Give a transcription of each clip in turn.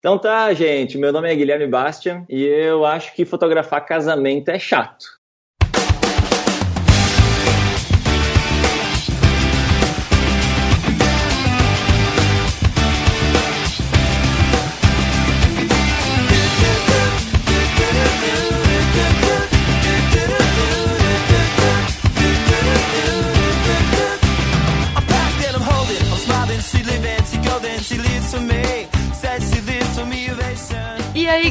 Então tá, gente. Meu nome é Guilherme Bastian e eu acho que fotografar casamento é chato.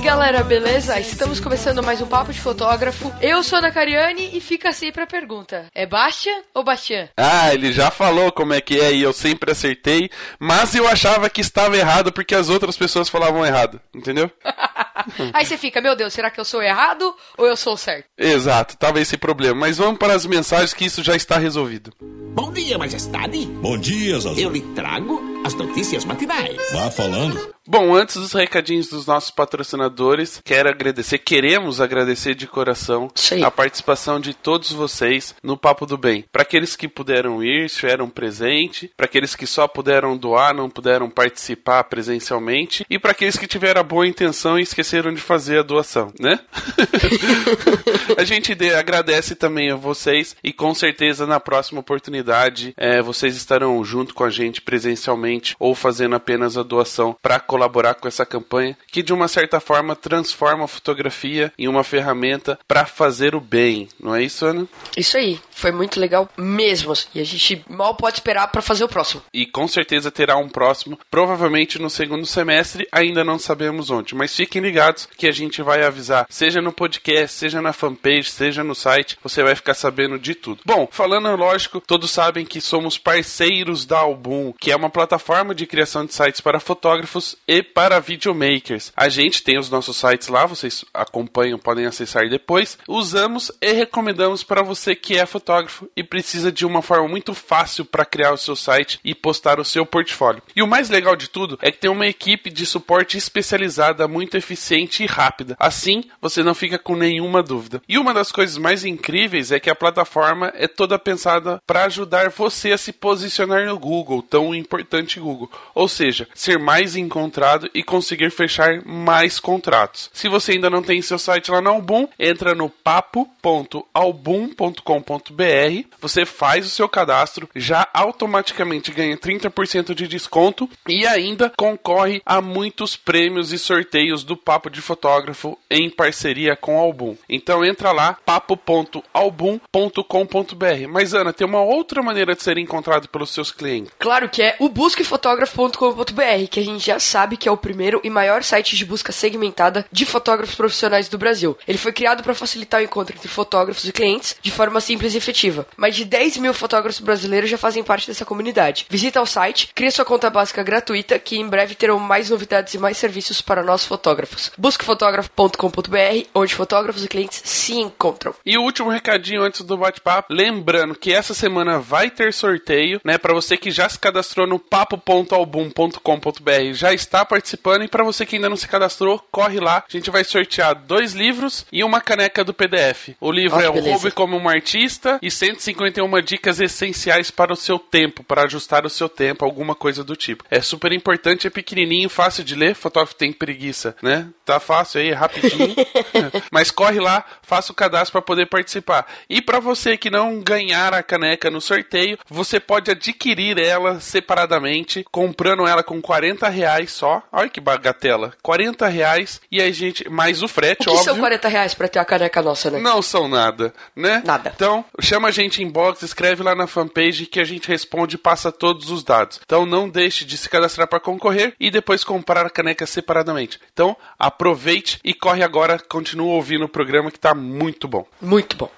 Galera, beleza? Estamos começando mais um Papo de Fotógrafo. Eu sou a Ana Cariani e fica sempre a pergunta: é Bastian ou Bastian? Ah, ele já falou como é que é e eu sempre acertei, mas eu achava que estava errado porque as outras pessoas falavam errado, entendeu? aí você fica, meu Deus, será que eu sou errado ou eu sou certo? Exato, tava esse problema. Mas vamos para as mensagens que isso já está resolvido. Bom dia, majestade. Bom dia, Zazu. Eu lhe trago as notícias matinais. Vá falando. Bom, antes dos recadinhos dos nossos patrocinadores, quero agradecer, queremos agradecer de coração Sim. a participação de todos vocês no Papo do Bem. Para aqueles que puderam ir, estiveram presente, para aqueles que só puderam doar, não puderam participar presencialmente, e para aqueles que tiveram a boa intenção e esqueceram de fazer a doação, né? a gente de- agradece também a vocês e com certeza na próxima oportunidade eh, vocês estarão junto com a gente presencialmente ou fazendo apenas a doação para colaborar com essa campanha que de uma certa forma transforma a fotografia em uma ferramenta para fazer o bem, não é isso, Ana? Isso aí, foi muito legal mesmo. E a gente mal pode esperar pra fazer o próximo. E com certeza terá um próximo, provavelmente no segundo semestre, ainda não sabemos onde. Mas fiquem ligados que a gente vai avisar, seja no podcast, seja na fanpage, seja no site, você vai ficar sabendo de tudo. Bom, falando lógico, todos sabem que somos parceiros da Album, que é uma plataforma de criação de sites para fotógrafos e para videomakers. A gente tem os nossos sites lá, vocês acompanham, podem acessar depois. Usamos e recomendamos para você que é fotógrafo e precisa de uma forma muito fácil para criar o seu site e postar o seu portfólio. E o mais legal de tudo é que tem uma equipe de suporte especializada, muito eficiente e rápida. Assim, você não fica com nenhuma dúvida. E uma das coisas mais incríveis é que a plataforma é toda pensada para ajudar você a se posicionar no Google, tão importante Google. Ou seja, ser mais encontrado e conseguir fechar mais contratos. Se você ainda não tem seu site lá na Album, entra no papo.album.com.br, você faz o seu cadastro, já automaticamente ganha 30% de desconto e ainda concorre a muitos prêmios e sorteios do Papo de Fotógrafo em parceria com a Album. Então entra lá, papo.album.com.br. Mas Ana, tem uma outra maneira de ser encontrado pelos seus clientes. Claro que é o busquefotógrafo.com.br, que a gente já sabe que é o primeiro e maior site de busca segmentada de fotógrafos profissionais do Brasil. Ele foi criado para facilitar o encontro entre fotógrafos e clientes de forma simples e efetiva. Mais de 10 mil fotógrafos brasileiros já fazem parte dessa comunidade. Visita o site, cria sua conta básica gratuita, que em breve terão mais novidades e mais serviços para nós fotógrafos. Busquefotógrafo.com.br, onde fotógrafos e clientes se encontram. E o último recadinho antes do bate-papo, lembrando que essa semana vai ter sorteio, né, para você que já se cadastrou no papo.album.com.br, já está participando e para você que ainda não se cadastrou, corre lá. A gente vai sortear dois livros e uma caneca do PDF. O livro Ó, que é O. Roube como um Artista e 151 dicas essenciais para o seu tempo, para ajustar o seu tempo, alguma coisa do tipo. É super importante, é pequenininho, fácil de ler, fotógrafo tem preguiça, né? Tá fácil aí, é rapidinho. Mas corre lá, faça o cadastro para poder participar. E para você que não ganhar a caneca no sorteio, você pode adquirir ela separadamente, comprando ela com 40 reais só. Olha que bagatela. 40 reais e a gente. Mais o O frete, que óbvio. são 40 reais pra ter a caneca nossa, né? Não são nada, né? Nada. Então, chama a gente em inbox, escreve lá na fanpage que a gente responde e passa todos os dados. Então, não deixe de se cadastrar para concorrer e depois comprar a caneca separadamente. Então, aproveite e corre agora, continua ouvindo o programa que tá muito bom. Muito bom.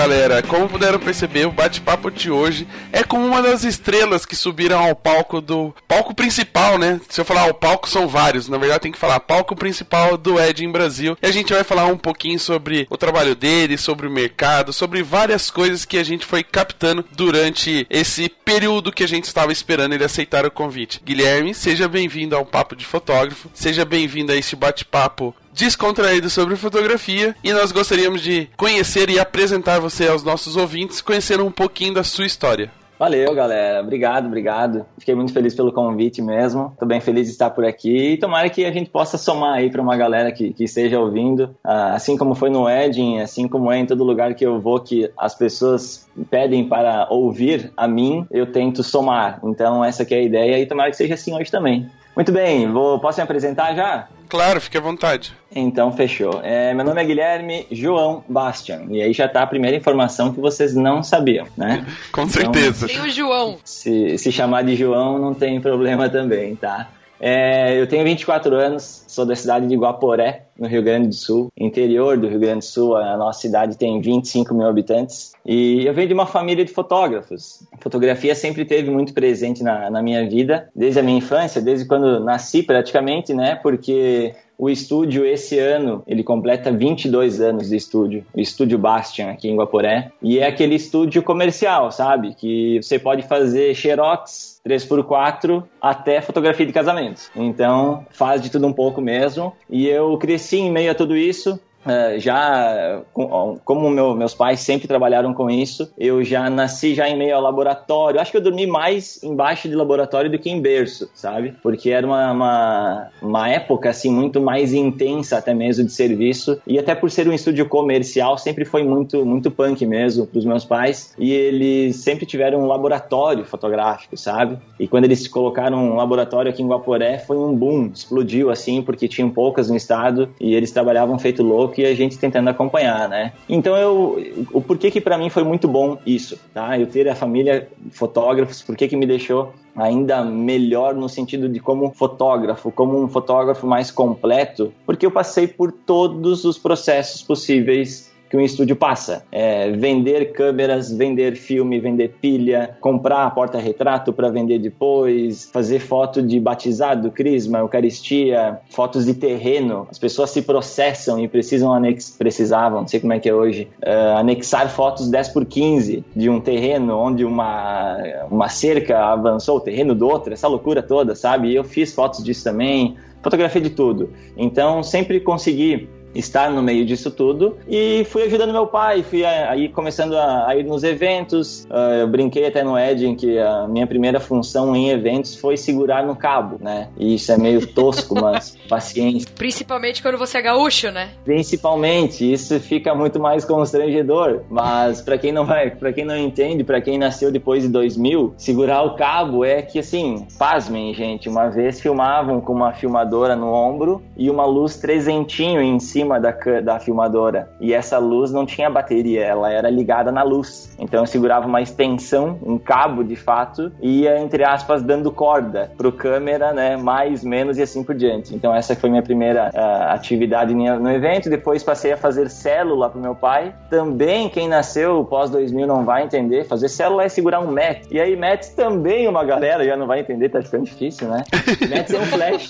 Galera, como puderam perceber, o bate-papo de hoje é como uma das estrelas que subiram ao palco do palco principal, né? Se eu falar o palco são vários, na verdade tem que falar palco principal do Ed em Brasil. E a gente vai falar um pouquinho sobre o trabalho dele, sobre o mercado, sobre várias coisas que a gente foi captando durante esse período que a gente estava esperando ele aceitar o convite. Guilherme, seja bem-vindo ao Papo de Fotógrafo, seja bem-vindo a este bate-papo descontraído sobre fotografia e nós gostaríamos de conhecer e apresentar você aos nossos ouvintes, conhecer um pouquinho da sua história. Valeu, galera. Obrigado, obrigado. Fiquei muito feliz pelo convite mesmo. Tô bem feliz de estar por aqui. E tomara que a gente possa somar aí para uma galera que, que esteja ouvindo. Ah, assim como foi no Wedding, assim como é em todo lugar que eu vou, que as pessoas pedem para ouvir a mim, eu tento somar. Então, essa é a ideia e tomara que seja assim hoje também. Muito bem, vou, posso me apresentar já? Claro, fique à vontade. Então, fechou. É, meu nome é Guilherme João Bastian. E aí já tá a primeira informação que vocês não sabiam, né? Com certeza. Tem o João. Se, se chamar de João não tem problema também, tá? É, eu tenho 24 anos, sou da cidade de Guaporé, no Rio Grande do Sul, interior do Rio Grande do Sul. A nossa cidade tem 25 mil habitantes. E eu venho de uma família de fotógrafos. A fotografia sempre teve muito presente na, na minha vida, desde a minha infância, desde quando nasci praticamente, né? Porque o estúdio, esse ano, ele completa 22 anos de estúdio. O estúdio Bastian, aqui em Guaporé. E é aquele estúdio comercial, sabe? Que você pode fazer xerox 3x4 até fotografia de casamento. Então, faz de tudo um pouco mesmo. E eu cresci em meio a tudo isso. Uh, já como meu, meus pais sempre trabalharam com isso, eu já nasci já em meio ao laboratório. Acho que eu dormi mais embaixo de laboratório do que em berço, sabe? Porque era uma, uma, uma época assim muito mais intensa até mesmo de serviço e até por ser um estúdio comercial sempre foi muito muito punk mesmo para os meus pais e eles sempre tiveram um laboratório fotográfico, sabe? E quando eles colocaram um laboratório aqui em Guaporé foi um boom, explodiu assim porque tinham poucas no estado e eles trabalhavam feito louco e a gente tentando acompanhar, né? Então eu, o porquê que para mim foi muito bom isso, tá? Eu ter a família fotógrafos, porquê que me deixou ainda melhor no sentido de como fotógrafo, como um fotógrafo mais completo, porque eu passei por todos os processos possíveis que um estúdio passa. É vender câmeras, vender filme, vender pilha, comprar porta-retrato para vender depois, fazer foto de batizado, crisma, eucaristia, fotos de terreno. As pessoas se processam e precisam anex precisavam, não sei como é que é hoje, uh, anexar fotos 10 por 15 de um terreno onde uma, uma cerca avançou o terreno do outro, essa loucura toda, sabe? E eu fiz fotos disso também, fotografia de tudo. Então sempre consegui estar no meio disso tudo e fui ajudando meu pai, fui aí começando a, ir nos eventos. Uh, eu brinquei até no Edging que a minha primeira função em eventos foi segurar no cabo, né? E isso é meio tosco, mas paciência. Principalmente quando você é gaúcho, né? Principalmente, isso fica muito mais constrangedor. Mas para quem não vai, para quem não entende, para quem nasceu depois de 2000, segurar o cabo é que assim, pasmem, gente, uma vez filmavam com uma filmadora no ombro e uma luz trezentinho em cima cima da, da filmadora. E essa luz não tinha bateria, ela era ligada na luz. Então eu segurava uma extensão, um cabo de fato, e ia, entre aspas, dando corda pro câmera, né? Mais, menos e assim por diante. Então essa foi minha primeira uh, atividade no evento. Depois passei a fazer célula pro meu pai. Também quem nasceu pós 2000 não vai entender. Fazer célula é segurar um MET. E aí MET também uma galera já não vai entender, tá ficando difícil, né? MET é um flash.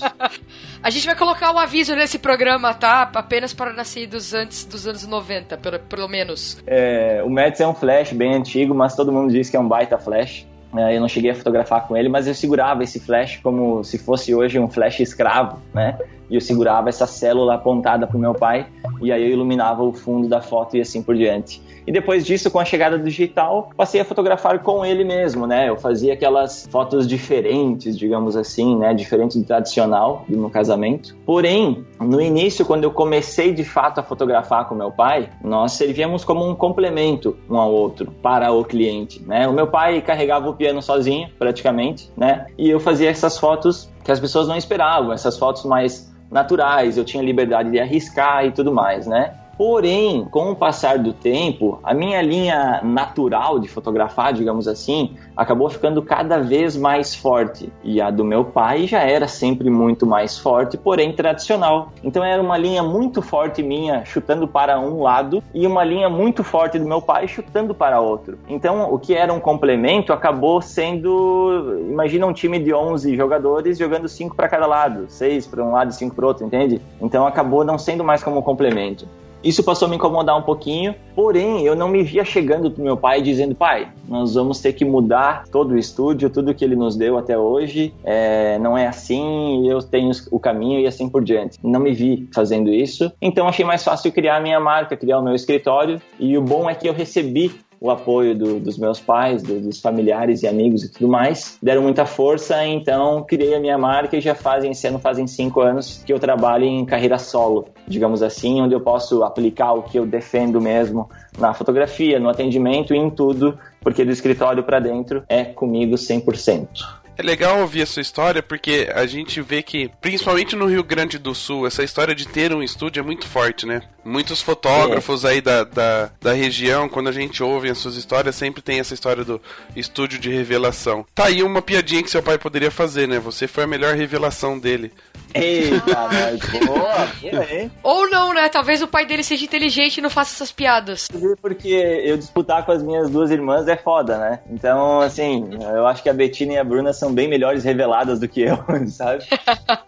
A gente vai colocar um aviso nesse programa, tá? Apenas para nascidos antes dos anos 90, pelo, pelo menos. É, o Mets é um flash bem antigo, mas todo mundo diz que é um baita flash. É, eu não cheguei a fotografar com ele, mas eu segurava esse flash como se fosse hoje um flash escravo, né? E eu segurava essa célula apontada para o meu pai e aí eu iluminava o fundo da foto e assim por diante. E depois disso, com a chegada do digital, passei a fotografar com ele mesmo, né? Eu fazia aquelas fotos diferentes, digamos assim, né? Diferente do tradicional no casamento. Porém, no início, quando eu comecei de fato a fotografar com meu pai, nós servíamos como um complemento um ao outro para o cliente, né? O meu pai carregava o piano sozinho, praticamente, né? E eu fazia essas fotos que as pessoas não esperavam, essas fotos mais naturais, eu tinha liberdade de arriscar e tudo mais, né? Porém, com o passar do tempo, a minha linha natural de fotografar, digamos assim, acabou ficando cada vez mais forte. E a do meu pai já era sempre muito mais forte, porém tradicional. Então era uma linha muito forte minha chutando para um lado e uma linha muito forte do meu pai chutando para outro. Então o que era um complemento acabou sendo, imagina um time de 11 jogadores jogando 5 para cada lado, 6 para um lado e 5 para outro, entende? Então acabou não sendo mais como um complemento. Isso passou a me incomodar um pouquinho, porém eu não me via chegando pro meu pai dizendo: pai, nós vamos ter que mudar todo o estúdio, tudo que ele nos deu até hoje, é, não é assim, eu tenho o caminho e assim por diante. Não me vi fazendo isso, então achei mais fácil criar a minha marca, criar o meu escritório, e o bom é que eu recebi o apoio do, dos meus pais, do, dos familiares e amigos e tudo mais, deram muita força, então criei a minha marca e já fazem, esse ano fazem cinco anos que eu trabalho em carreira solo, digamos assim, onde eu posso aplicar o que eu defendo mesmo na fotografia, no atendimento e em tudo, porque do escritório para dentro é comigo 100%. É legal ouvir a sua história porque a gente vê que, principalmente no Rio Grande do Sul, essa história de ter um estúdio é muito forte, né? Muitos fotógrafos aí da, da, da região, quando a gente ouve as suas histórias, sempre tem essa história do estúdio de revelação. Tá aí uma piadinha que seu pai poderia fazer, né? Você foi a melhor revelação dele. Eita, mas boa, hein? Ou não, né? Talvez o pai dele seja inteligente e não faça essas piadas. Porque eu disputar com as minhas duas irmãs é foda, né? Então, assim, eu acho que a Betina e a Bruna são bem melhores reveladas do que eu, sabe?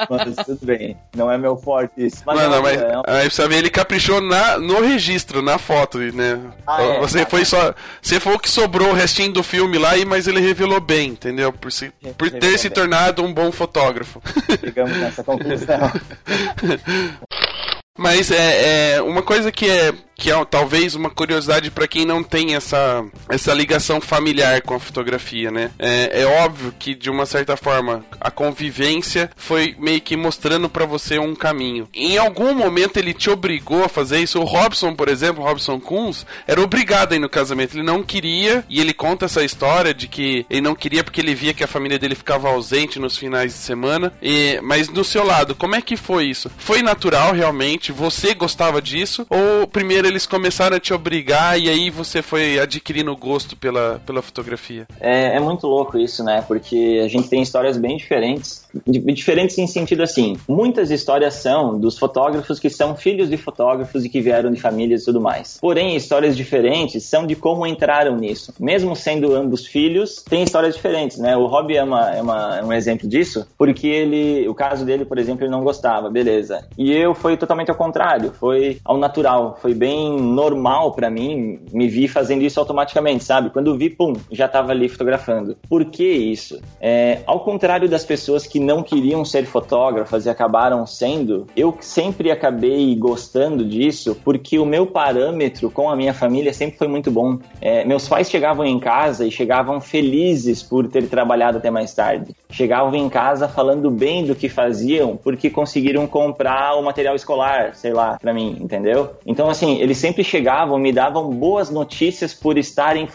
mas tudo bem, não é meu forte isso. Mas, não, não, mas é... aí precisa ver, ele caprichou na, no registro, na foto, né? Ah, é, você tá, foi só. Você foi o que sobrou o restinho do filme lá, mas ele revelou bem, entendeu? Por, se, por ter se bem. tornado um bom fotógrafo. Chegamos nessa conclusão. Mas é, é, uma coisa que é que é talvez uma curiosidade para quem não tem essa, essa ligação familiar com a fotografia, né? É, é óbvio que de uma certa forma a convivência foi meio que mostrando para você um caminho. Em algum momento ele te obrigou a fazer isso. O Robson, por exemplo, Robson Kunz, era obrigado a ir no casamento. Ele não queria e ele conta essa história de que ele não queria porque ele via que a família dele ficava ausente nos finais de semana. E, mas do seu lado, como é que foi isso? Foi natural realmente? Você gostava disso? Ou primeiro primeiro eles começaram a te obrigar e aí você foi adquirindo gosto pela, pela fotografia? É, é muito louco isso, né? Porque a gente tem histórias bem diferentes. Diferentes em sentido assim, muitas histórias são dos fotógrafos que são filhos de fotógrafos e que vieram de famílias e tudo mais. Porém, histórias diferentes são de como entraram nisso. Mesmo sendo ambos filhos, tem histórias diferentes, né? O Rob é, uma, é, uma, é um exemplo disso, porque ele, o caso dele, por exemplo, ele não gostava, beleza. E eu foi totalmente ao contrário, foi ao natural, foi bem normal para mim, me vi fazendo isso automaticamente, sabe? Quando vi, pum, já tava ali fotografando. Por que isso? É, ao contrário das pessoas que não queriam ser fotógrafas e acabaram sendo, eu sempre acabei gostando disso porque o meu parâmetro com a minha família sempre foi muito bom. É, meus pais chegavam em casa e chegavam felizes por ter trabalhado até mais tarde. Chegavam em casa falando bem do que faziam porque conseguiram comprar o material escolar, sei lá, para mim, entendeu? Então, assim, eles sempre chegavam, me davam boas notícias por estarem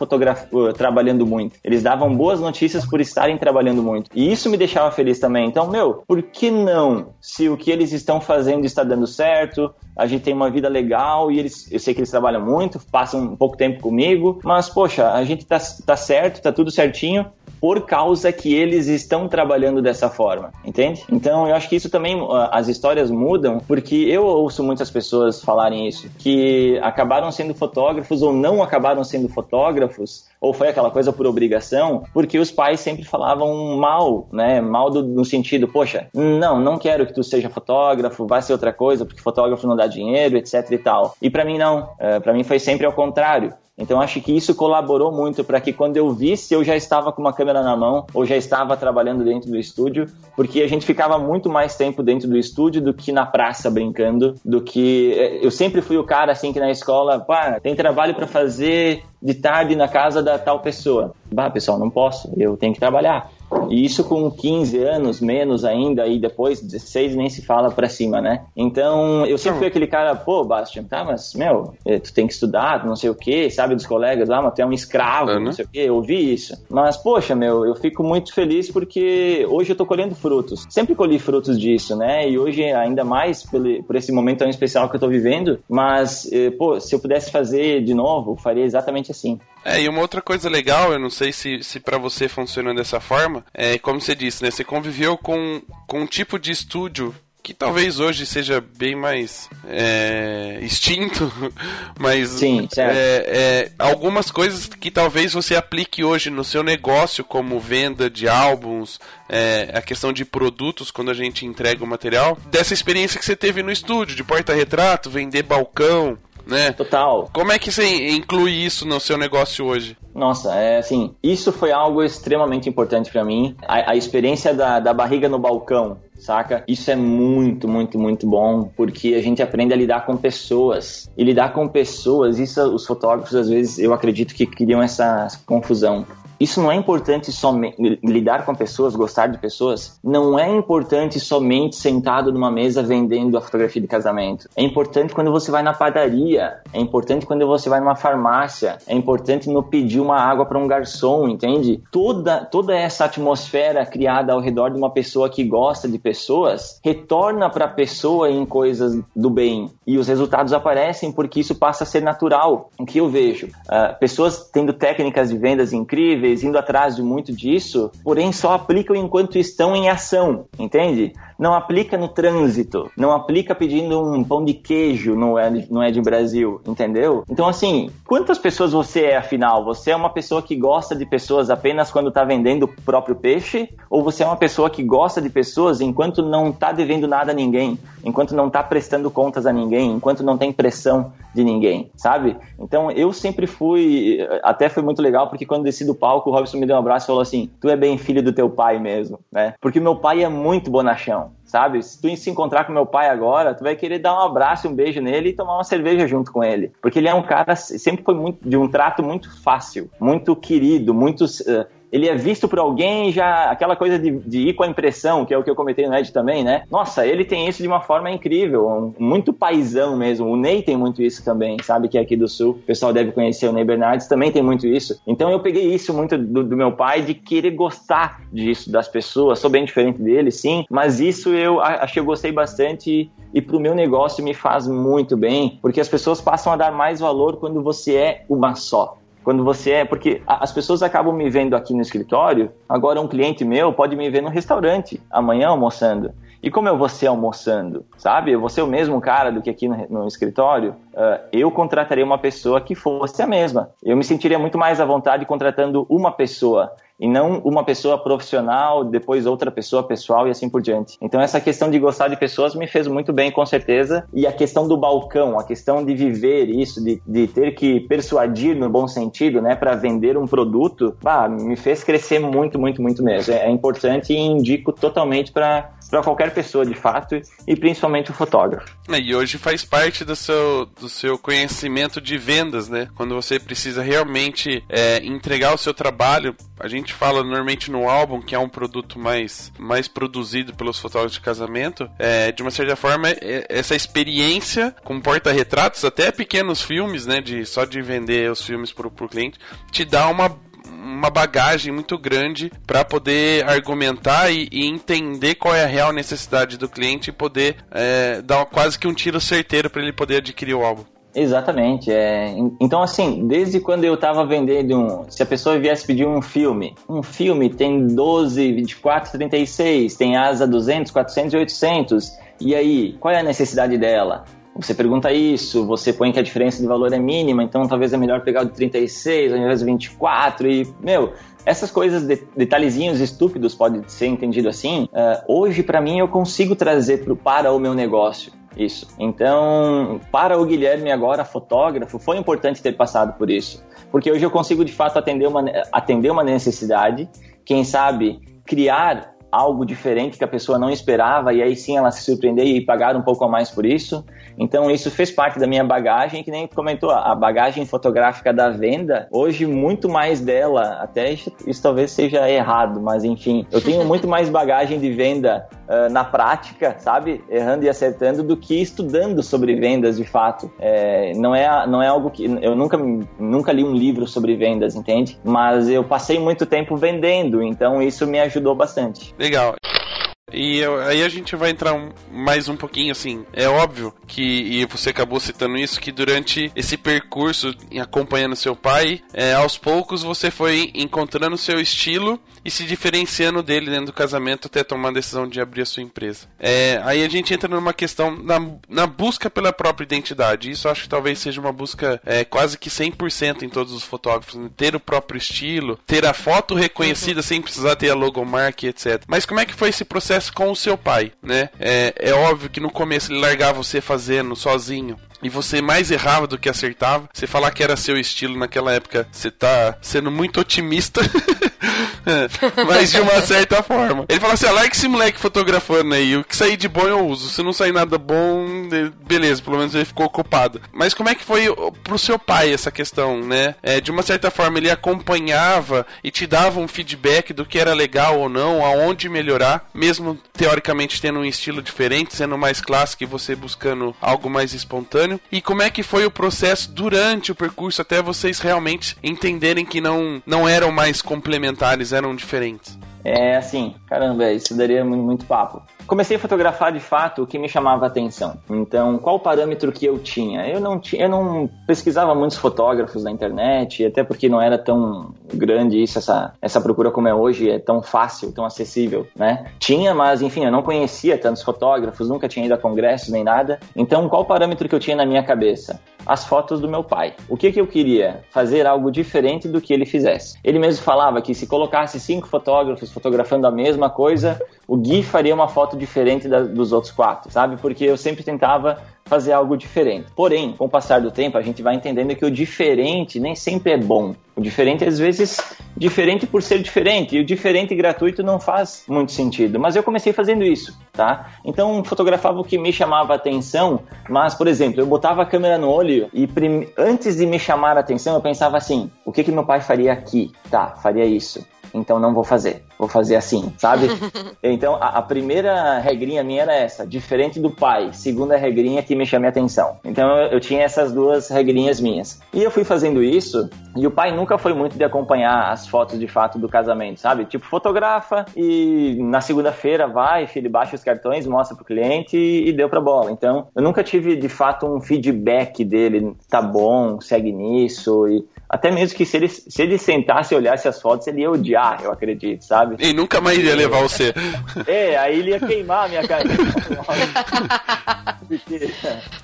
trabalhando muito. Eles davam boas notícias por estarem trabalhando muito. E isso me deixava feliz também. Então, meu, por que não? Se o que eles estão fazendo está dando certo, a gente tem uma vida legal e eles, eu sei que eles trabalham muito, passam um pouco tempo comigo, mas poxa, a gente tá, tá certo, tá tudo certinho por causa que eles estão trabalhando dessa forma, entende? Então eu acho que isso também as histórias mudam porque eu ouço muitas pessoas falarem isso, que acabaram sendo fotógrafos ou não acabaram sendo fotógrafos ou foi aquela coisa por obrigação, porque os pais sempre falavam mal, né? Mal do, no sentido, poxa, não, não quero que tu seja fotógrafo, vai ser outra coisa, porque fotógrafo não dá dinheiro, etc e tal. E para mim não, é, para mim foi sempre ao contrário. Então acho que isso colaborou muito para que quando eu visse eu já estava com uma câmera na mão ou já estava trabalhando dentro do estúdio, porque a gente ficava muito mais tempo dentro do estúdio do que na praça brincando, do que é, eu sempre fui o cara assim que na escola, pá, tem trabalho para fazer de tarde na casa da tal pessoa. Bah, pessoal, não posso, eu tenho que trabalhar. E isso com 15 anos, menos ainda, e depois 16 nem se fala pra cima, né? Então, eu sempre fui aquele cara, pô, Bastian, tá, mas, meu, eh, tu tem que estudar, não sei o quê, sabe dos colegas lá, mas tu é um escravo, Uhum. não sei o quê, eu ouvi isso. Mas, poxa, meu, eu fico muito feliz porque hoje eu tô colhendo frutos. Sempre colhi frutos disso, né? E hoje, ainda mais pelo, por esse momento tão especial que eu tô vivendo, mas, eh, pô, se eu pudesse fazer de novo, faria exatamente assim. É, e uma outra coisa legal, eu não sei se, se para você funciona dessa forma, é como você disse, né? Você conviveu com, com um tipo de estúdio que talvez hoje seja bem mais é, extinto, mas Sim, certo. é, é, algumas coisas que talvez você aplique hoje no seu negócio, como venda de álbuns, é, a questão de produtos quando a gente entrega o material, dessa experiência que você teve no estúdio, de porta-retrato, vender balcão, né? Total. Como é que você inclui isso no seu negócio hoje? Nossa, é assim, isso foi algo extremamente importante pra mim. A, a experiência da, da barriga no balcão, saca? Isso é muito, muito, muito bom, porque a gente aprende a lidar com pessoas. E lidar com pessoas, isso os fotógrafos às vezes eu acredito que criam essa confusão. Isso não é importante somente lidar com pessoas, gostar de pessoas. Não é importante somente sentado numa mesa vendendo a fotografia de casamento. É importante quando você vai na padaria. É importante quando você vai numa farmácia. É importante no pedir uma água para um garçom, entende? Toda toda essa atmosfera criada ao redor de uma pessoa que gosta de pessoas retorna para a pessoa em coisas do bem e os resultados aparecem porque isso passa a ser natural. O que eu vejo, uh, pessoas tendo técnicas de vendas incríveis indo atrás de muito disso, porém só aplicam enquanto estão em ação, entende? Não aplica no trânsito, não aplica pedindo um pão de queijo no Ed, no Ed Brasil, entendeu? Então, assim, quantas pessoas você é afinal? Você é uma pessoa que gosta de pessoas apenas quando está vendendo o próprio peixe? Ou você é uma pessoa que gosta de pessoas enquanto não está devendo nada a ninguém, enquanto não está prestando contas a ninguém, enquanto não tem pressão de ninguém, sabe? Então, eu sempre fui, até foi muito legal, porque quando desci do palco, o Robson me deu um abraço e falou assim: Tu é bem filho do teu pai mesmo, né? Porque meu pai é muito bonachão, sabe? Se tu se encontrar com meu pai agora, tu vai querer dar um abraço, um beijo nele e tomar uma cerveja junto com ele. Porque ele é um cara, sempre foi muito, de um trato muito fácil, muito querido, muito. Uh, ele é visto por alguém já aquela coisa de, de, ir com a impressão, que é o que eu comentei no Ed também, né? Nossa, ele tem isso de uma forma incrível, um, muito paisão mesmo. O Ney tem muito isso também, sabe? Que é aqui do Sul. O pessoal deve conhecer o Ney Bernardes, também tem muito isso. Então eu peguei isso muito do, do meu pai, de querer gostar disso, das pessoas. Sou bem diferente dele, sim, mas isso eu acho que eu gostei bastante e, e pro meu negócio me faz muito bem, porque as pessoas passam a dar mais valor quando você é uma só quando você é, porque as pessoas acabam me vendo aqui no escritório, agora um cliente meu pode me ver no restaurante, amanhã almoçando. E como eu vou ser almoçando, sabe? Eu vou ser o mesmo cara do que aqui no, no escritório, uh, eu contrataria uma pessoa que fosse a mesma. Eu me sentiria muito mais à vontade contratando uma pessoa e não uma pessoa profissional, depois outra pessoa pessoal e assim por diante. Então essa questão de gostar de pessoas me fez muito bem, com certeza. E a questão do balcão, a questão de viver isso, de, de ter que persuadir no bom sentido, né, para vender um produto, bah, me fez crescer muito, muito, muito mesmo. É, é importante e indico totalmente para para qualquer pessoa de fato e principalmente o fotógrafo. E hoje faz parte do seu, do seu conhecimento de vendas, né? Quando você precisa realmente é, entregar o seu trabalho, a gente fala normalmente no álbum que é um produto mais, mais produzido pelos fotógrafos de casamento, é, de uma certa forma é, essa experiência com porta-retratos, até pequenos filmes, né? De só de vender os filmes para o cliente, te dá uma uma bagagem muito grande para poder argumentar e, e, entender qual é a real necessidade do cliente e poder é, dar quase que um tiro certeiro para ele poder adquirir o álbum. Exatamente. É. Então, assim, desde quando eu tava vendendo um. Se a pessoa viesse pedir um filme, um filme tem 12, 24, 36, tem asa 200, 400 e 800. E aí, qual é a necessidade dela? Você pergunta isso, você põe que a diferença de valor é mínima, então talvez é melhor pegar o de 36 ao invés de 24 e, meu, essas coisas, de, detalhezinhos estúpidos pode ser entendido assim. Uh, hoje, para mim, eu consigo trazer pro, para o meu negócio isso. Então, para o Guilherme agora, fotógrafo, foi importante ter passado por isso, porque hoje eu consigo de fato atender uma, atender uma necessidade, quem sabe criar algo diferente que a pessoa não esperava e aí sim ela se surpreender e pagar um pouco a mais por isso. Então isso fez parte da minha bagagem, que nem comentou, a bagagem fotográfica da venda, hoje muito mais dela, até isso, isso talvez seja errado, mas enfim, eu tenho muito mais bagagem de venda uh, na prática, sabe? Errando e acertando do que estudando sobre vendas de fato. É, não, é, não é algo que. Eu nunca, nunca li um livro sobre vendas, entende? Mas eu passei muito tempo vendendo, então isso me ajudou bastante. Legal. E aí a gente vai entrar um, mais um pouquinho assim. É óbvio que, e você acabou citando isso, que durante esse percurso acompanhando seu pai, é, aos poucos você foi encontrando seu estilo e se diferenciando dele dentro do casamento até tomar a decisão de abrir a sua empresa. É, aí a gente entra numa questão na, na busca pela própria identidade. Isso acho que talvez seja uma busca é, quase que 100% em todos os fotógrafos. Né? Ter o próprio estilo, ter a foto reconhecida sem precisar ter a logomarca, etc. Mas como é que foi esse processo? Acontece com o seu pai, né? É, é óbvio que no começo ele largava você fazendo sozinho e você mais errava do que acertava. Você falar que era seu estilo naquela época, você tá sendo muito otimista. Mas de uma certa forma. Ele fala assim: ah, larga esse moleque fotografando aí. O que sair de bom eu uso. Se não sair nada bom, beleza, pelo menos ele ficou ocupado. Mas como é que foi pro seu pai essa questão, né? É, de uma certa forma, ele acompanhava e te dava um feedback do que era legal ou não, aonde melhorar, mesmo teoricamente tendo um estilo diferente, sendo mais clássico e você buscando algo mais espontâneo. E como é que foi o processo durante o percurso até vocês realmente entenderem que não, não eram mais complementares, eram diferentes? É assim, caramba, isso daria muito, muito papo comecei a fotografar de fato o que me chamava a atenção. Então, qual o parâmetro que eu tinha? Eu não, tinha, eu não pesquisava muitos fotógrafos na internet, até porque não era tão grande isso, essa, essa procura como é hoje, é tão fácil, tão acessível, né? Tinha, mas enfim, eu não conhecia tantos fotógrafos, nunca tinha ido a congressos nem nada. Então, qual o parâmetro que eu tinha na minha cabeça? As fotos do meu pai. O que, que eu queria? Fazer algo diferente do que ele fizesse. Ele mesmo falava que se colocasse cinco fotógrafos fotografando a mesma coisa, o Gui faria uma foto diferente da, dos outros quatro, sabe? Porque eu sempre tentava fazer algo diferente. Porém, com o passar do tempo, a gente vai entendendo que o diferente nem sempre é bom. O diferente, às vezes, diferente por ser diferente. E o diferente gratuito não faz muito sentido. Mas eu comecei fazendo isso, tá? Então, fotografava o que me chamava atenção. Mas, por exemplo, eu botava a câmera no olho e prim... antes de me chamar a atenção, eu pensava assim: o que, que meu pai faria aqui? Tá, faria isso então não vou fazer. Vou fazer assim, sabe? então a, a, primeira regrinha minha era essa, diferente do pai. Segunda regrinha que me chamei a atenção. Então eu, eu, tinha essas duas regrinhas minhas. E eu fui fazendo isso, e o pai nunca foi muito de acompanhar as fotos de fato do casamento, sabe? Tipo, fotografa e na segunda-feira vai, filho, baixa os cartões, mostra pro cliente e, e deu pra bola. Então eu nunca tive de fato um feedback dele, tá bom, segue nisso. E até mesmo que se ele, se ele sentasse e olhasse as fotos, ele ia odiar, eu acredito, sabe? E nunca mais iria levar você. É, aí ele ia queimar a minha cara.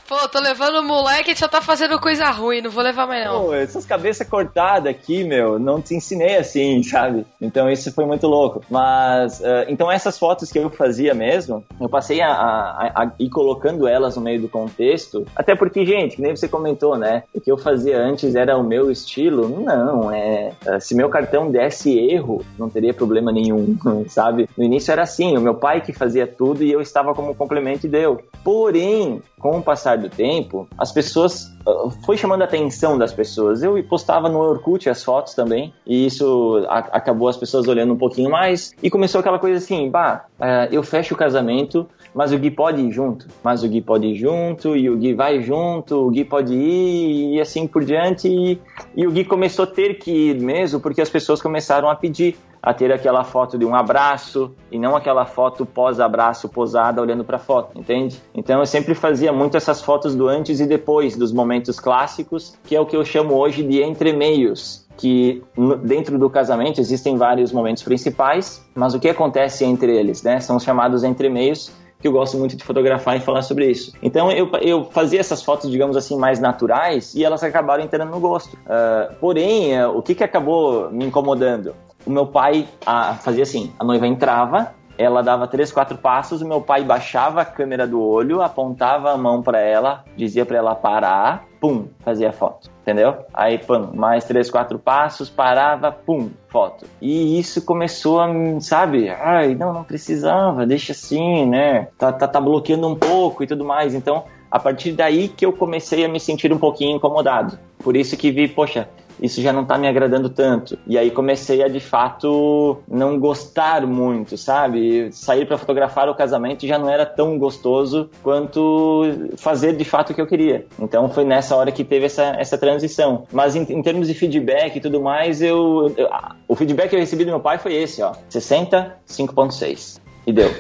Pô, tô levando o moleque e só tá fazendo coisa ruim, não vou levar mais não. Pô, essas cabeças cortadas aqui, meu, não te ensinei assim, sabe? Então isso foi muito louco. Mas, uh, então essas fotos que eu fazia mesmo, eu passei a, a, a, ir colocando elas no meio do contexto, até porque, gente, que nem você comentou, né? O que eu fazia antes era o meu estilo não, é. é se meu cartão desse erro, não teria problema nenhum, sabe? No início era assim, o meu pai que fazia tudo e eu estava como complemento e deu. Porém, com o passar do tempo, as pessoas uh, foi chamando a atenção das pessoas. Eu postava no Orkut as fotos também, e isso a, acabou as pessoas olhando um pouquinho mais, e começou aquela coisa assim, bah, uh, eu fecho o casamento, mas o Gui pode ir junto, mas o Gui pode ir junto, e o Gui vai junto, o Gui pode ir, e assim por diante, e, e o Gui começou a ter que ir mesmo, porque as pessoas começaram a pedir, a ter aquela foto de um abraço e não aquela foto pós-abraço posada olhando para a foto, entende? Então eu sempre fazia muito essas fotos do antes e depois dos momentos clássicos, que é o que eu chamo hoje de entremeios que dentro do casamento existem vários momentos principais, mas o que acontece entre eles, né? São os chamados entremeios que eu gosto muito de fotografar e falar sobre isso. Então eu, eu fazia essas fotos, digamos assim, mais naturais e elas acabaram entrando no gosto. Uh, porém, uh, o que, que acabou me incomodando? O meu pai uh, fazia assim: a noiva entrava, ela dava três, quatro passos, o meu pai baixava a câmera do olho, apontava a mão para ela, dizia para ela parar, pum, fazia foto, entendeu? Aí, pum, mais três, quatro passos, parava, pum, foto. E isso começou a, sabe, ai, não, não precisava, deixa assim, né? Tá, tá, tá bloqueando um pouco e tudo mais. Então, a partir daí que eu comecei a me sentir um pouquinho incomodado. Por isso que vi, poxa, isso já não está me agradando tanto. E aí comecei a de fato não gostar muito, sabe? Sair para fotografar o casamento já não era tão gostoso quanto fazer de fato o que eu queria. Então foi nessa hora que teve essa, essa transição. Mas em, em termos de feedback e tudo mais, eu, eu, o feedback que eu recebi do meu pai foi esse, ó, 60, 5.6. E deu.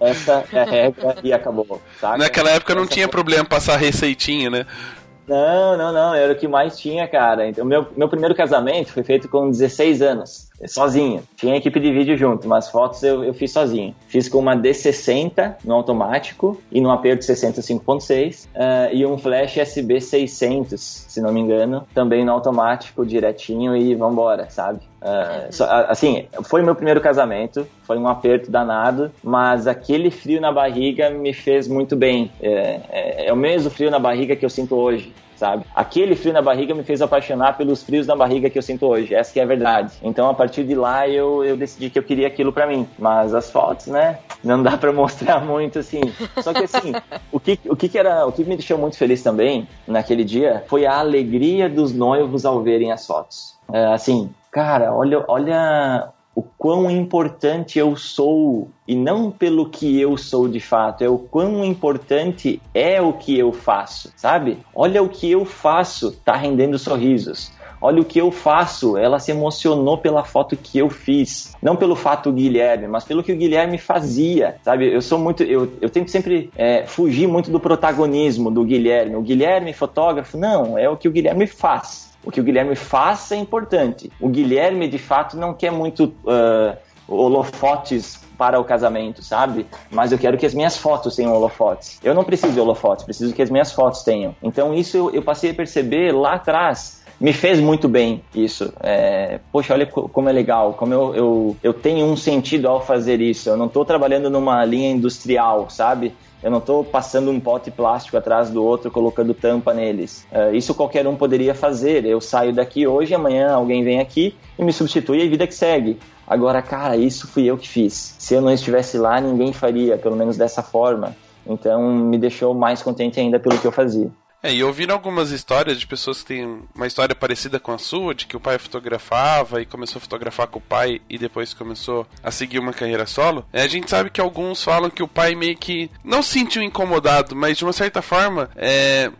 Essa é a regra e acabou. Saca? Naquela época não Essa tinha foi... problema passar receitinha, né? Não, não, não. Era o que mais tinha, cara. Então, meu, meu primeiro casamento foi feito com 16 anos, sozinho. Tinha equipe de vídeo junto, mas fotos eu, eu fiz sozinho. Fiz com uma D60 no automático e no aperto 60 5.6 uh, e um flash SB 600, se não me engano, também no automático, direitinho e vambora, sabe? Uh, so, assim, foi meu primeiro casamento, foi um aperto danado, mas aquele frio na barriga me fez muito bem. É, é, é o mesmo frio na barriga que eu sinto hoje sabe? Aquele frio na barriga me fez apaixonar pelos frios na barriga que eu sinto hoje. Essa que é a verdade. Então, a partir de lá, eu, eu decidi que eu queria aquilo para mim. Mas as fotos, né? Não dá para mostrar muito assim. Só que assim, o que, o que, era, o que me deixou muito feliz também naquele dia foi a alegria dos noivos ao verem as fotos. É, assim, cara, olha, olha o quão importante eu sou e não pelo que eu sou de fato, é o quão importante é o que eu faço, sabe? Olha o que eu faço, tá rendendo sorrisos. Olha o que eu faço. Ela se emocionou pela foto que eu fiz. Não pelo fato Guilherme, mas pelo que o Guilherme fazia. Sabe? Eu sou muito. Eu, eu tento sempre é, fugir muito do protagonismo do Guilherme. O Guilherme, fotógrafo, não, é o que o Guilherme faz. O que o Guilherme faz é importante. O Guilherme, de fato, não quer muito uh, holofotes para o casamento, sabe? Mas eu quero que as minhas fotos tenham holofotes. Eu não preciso de holofotes, preciso que as minhas fotos tenham. Então isso eu, eu passei a perceber lá atrás. Me fez muito bem isso. É, poxa, olha como é legal, como eu, eu, eu tenho um sentido ao fazer isso. Eu não estou trabalhando numa linha industrial, sabe? Eu não estou passando um pote plástico atrás do outro, colocando tampa neles. Uh, isso qualquer um poderia fazer. Eu saio daqui hoje, amanhã alguém vem aqui e me substitui e vida que segue. Agora, cara, isso fui eu que fiz. Se eu não estivesse lá, ninguém faria, pelo menos dessa forma. Então, me deixou mais contente ainda pelo que eu fazia. É, e ouvindo algumas histórias de pessoas que têm uma história parecida com a sua, de que o pai fotografava e começou a fotografar com o pai e depois começou a seguir uma carreira solo, é, a gente sabe que alguns falam que o pai meio que não se sentiu incomodado, mas de uma certa forma, é,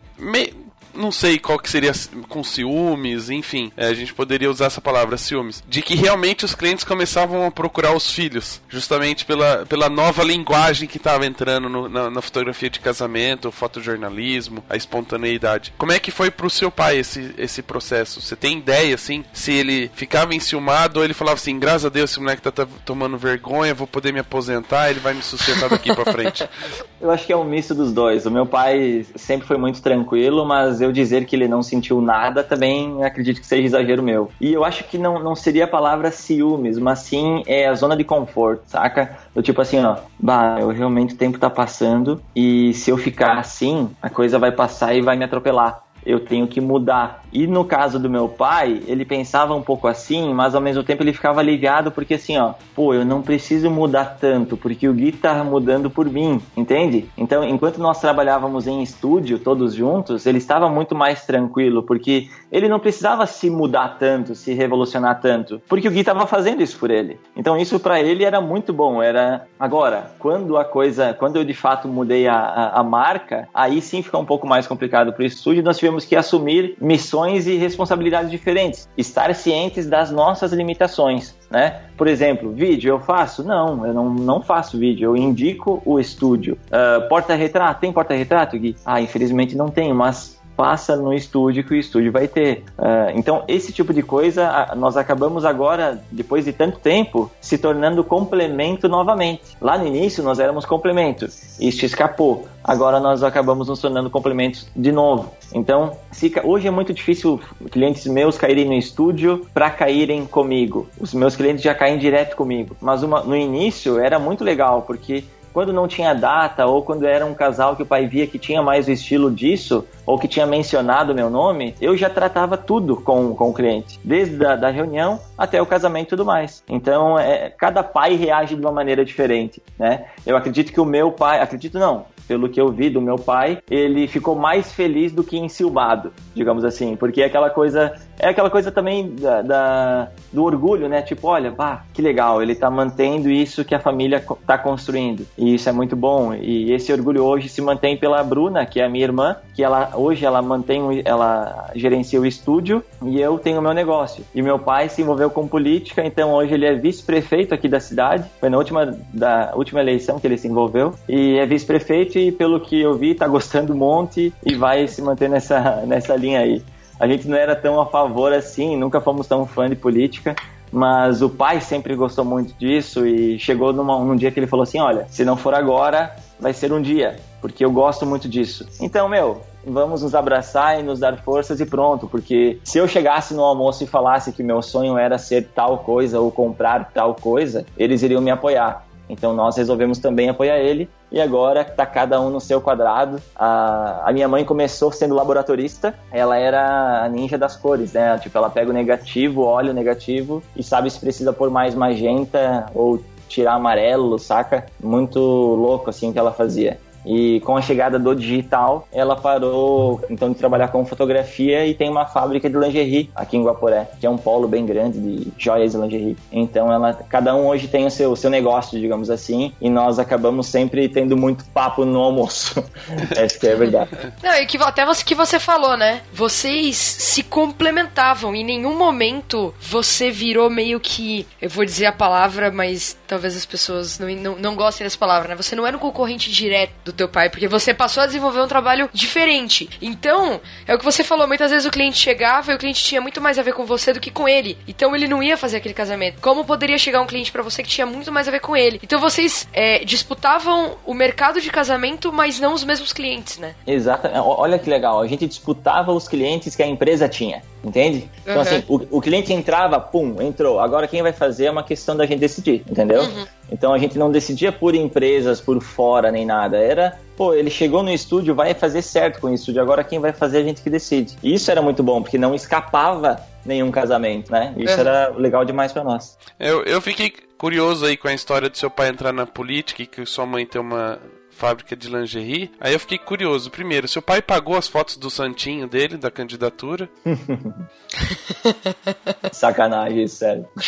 não sei qual que seria com ciúmes, enfim, é, a gente poderia usar essa palavra ciúmes, de que realmente os clientes começavam a procurar os filhos, justamente pela, pela nova linguagem que estava entrando no, na, na, fotografia de casamento, fotojornalismo, a espontaneidade. Como é que foi pro seu pai esse, esse processo? Você tem ideia, assim, se ele ficava enciumado ou ele falava assim, graças a Deus, esse moleque tá, tá tomando vergonha, vou poder me aposentar, ele vai me sustentar daqui para frente? Eu acho que é um misto dos dois. O meu pai sempre foi muito tranquilo, mas eu dizer que ele não sentiu nada também acredito que seja exagero meu. E eu acho que não, não seria a palavra ciúmes, mas sim é a zona de conforto, saca? Do tipo assim, ó, bah, eu realmente o tempo tá passando e se eu ficar assim, a coisa vai passar e vai me atropelar eu tenho que mudar. E no caso do meu pai, ele pensava um pouco assim, mas ao mesmo tempo ele ficava aliviado porque assim, ó, pô, eu não preciso mudar tanto, porque o Gui tá mudando por mim, entende? Então, enquanto nós trabalhávamos em estúdio todos juntos, ele estava muito mais tranquilo, porque ele não precisava se mudar tanto, se revolucionar tanto, porque o Gui estava fazendo isso por ele. Então, isso para ele era muito bom, era agora, quando a coisa, quando eu de fato mudei a, a, a marca, aí sim fica um pouco mais complicado pro estúdio, nós tivemos tivemos que assumir missões e responsabilidades diferentes, estar cientes das nossas limitações. Né? Por exemplo, vídeo eu faço? Não, eu não, não faço vídeo, eu indico o estúdio. Uh, porta-retrato, tem porta-retrato, Gui? Ah, infelizmente não tenho, mas passa no estúdio que o estúdio vai ter. Uh, então, esse tipo de coisa, nós acabamos agora, depois de tanto tempo, se tornando complemento novamente. Lá no início, nós éramos complemento. Isso escapou. Agora nós acabamos nos tornando complementos de novo. Então, se, hoje é muito difícil clientes meus caírem no estúdio para caírem comigo. Os meus clientes já caem direto comigo. Mas uma, no início era muito legal, porque quando não tinha data ou quando era um casal que o pai via que tinha mais o estilo disso ou que tinha mencionado meu nome, eu já tratava tudo com, com o cliente, desde a da reunião até o casamento e tudo mais. Então, é, cada pai reage de uma maneira diferente, né? Eu acredito que o meu pai, acredito não, pelo que eu vi do meu pai, ele ficou mais feliz do que encilbado, digamos assim, porque é aquela coisa, é aquela coisa também da, da do orgulho, né? Tipo, olha, pá, que legal, ele tá mantendo isso que a família tá construindo, e isso é muito bom, e esse orgulho hoje se mantém pela Bruna, que é a minha irmã, que ela hoje ela mantém, ela gerencia o estúdio e eu tenho o meu negócio. E meu pai se envolveu com política, então hoje ele é vice-prefeito aqui da cidade, foi na última, da última eleição que ele se envolveu, e é vice-prefeito pelo que eu vi, tá gostando um monte e vai se manter nessa, nessa linha aí. A gente não era tão a favor assim, nunca fomos tão fã de política, mas o pai sempre gostou muito disso e chegou numa, num dia que ele falou assim: Olha, se não for agora, vai ser um dia, porque eu gosto muito disso. Então, meu, vamos nos abraçar e nos dar forças e pronto, porque se eu chegasse no almoço e falasse que meu sonho era ser tal coisa ou comprar tal coisa, eles iriam me apoiar. Então nós resolvemos também apoiar ele e agora está cada um no seu quadrado. A, a, minha mãe começou sendo laboratorista, ela era a ninja das cores, né? Tipo, ela pega o negativo, olha o negativo e sabe se precisa pôr mais magenta ou tirar amarelo, saca? Muito louco assim que ela fazia. E com a chegada do digital, ela parou então de trabalhar com fotografia e tem uma fábrica de lingerie aqui em Guaporé, que é um polo bem grande de joias e lingerie. Então ela, cada um hoje tem o seu, seu negócio, digamos assim, e nós acabamos sempre tendo muito papo no almoço. Acho que é verdade. Não, e que até você que você falou, né? Vocês se complementavam. Em nenhum momento você virou meio que, eu vou dizer a palavra, mas talvez as pessoas não, não, não gostem dessa palavra, né? Você não era um concorrente direto do teu pai, porque você passou a desenvolver um trabalho diferente. Então, é o que você falou, muitas vezes o cliente chegava e o cliente tinha muito mais a ver com você do que com ele. Então ele não ia fazer aquele casamento. Como poderia chegar um cliente para você que tinha muito mais a ver com ele? Então vocês é, disputavam o mercado de casamento, mas não os mesmos clientes, né? Exato. Olha que legal. A gente disputava os clientes que a empresa tinha, entende? Então uhum. assim, o, o, cliente entrava, pum, entrou. Agora quem vai fazer é uma questão da gente decidir, entendeu? Uhum. Então a gente não decidia por empresas por fora nem nada. Era, pô, ele chegou no estúdio, vai fazer certo com o estúdio. Agora quem vai fazer é a gente que decide. E isso era muito bom, porque não escapava nenhum casamento, né? Isso é. era legal demais para nós. Eu, eu fiquei curioso aí com a história do seu pai entrar na política e que sua mãe tem uma fábrica de lingerie. Aí eu fiquei curioso. Primeiro, seu pai pagou as fotos do santinho dele, da candidatura? Sacanagem, sério.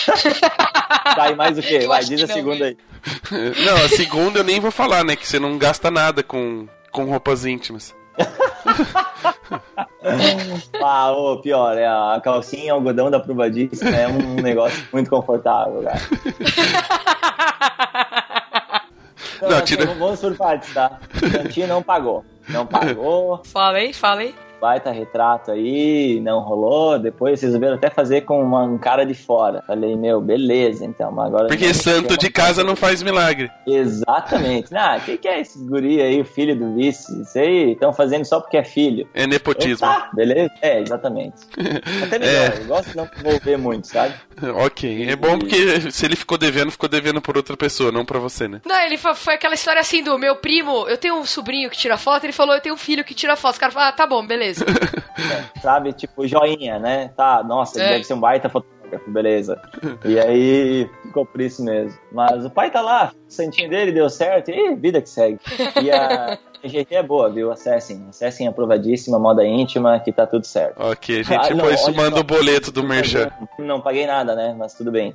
tá, e mais o quê? Vai, diz a segunda aí. Não, a segunda eu nem vou falar, né? Que você não gasta nada com, com roupas íntimas. ah, ô, pior, é a calcinha algodão da provadiça é um negócio muito confortável, cara. Não, não tira... Vamos por partes, tá? O Santinho não pagou. Não pagou. Falei, falei baita retrato aí, não rolou. Depois vocês resolveram até fazer com uma, um cara de fora. Falei, meu, beleza, então. Agora porque santo de casa não faz milagre. Exatamente. Ah, o que, que é esse guri aí, o filho do vice? Isso aí, estão fazendo só porque é filho. É nepotismo. Tá, beleza? É, exatamente. Até melhor, é. eu gosto de não envolver muito, sabe? ok. É bom porque se ele ficou devendo, ficou devendo por outra pessoa, não pra você, né? Não, ele foi, foi aquela história assim do meu primo, eu tenho um sobrinho que tira foto, ele falou, eu tenho um filho que tira foto. Os caras falaram, ah, tá bom, beleza beleza. É, sabe, tipo, joinha, né? Tá, nossa, ele é. deve ser um baita fotógrafo, beleza. E aí ficou por isso mesmo. Mas o pai tá lá, o santinho dele deu certo, e vida que segue. E a. GT é boa, viu? Acessem. Acessem aprovadíssima, moda íntima, que tá tudo certo. Ok, gente, ah, depois não, manda o boleto do Merchan. Não paguei nada, né? Mas tudo bem.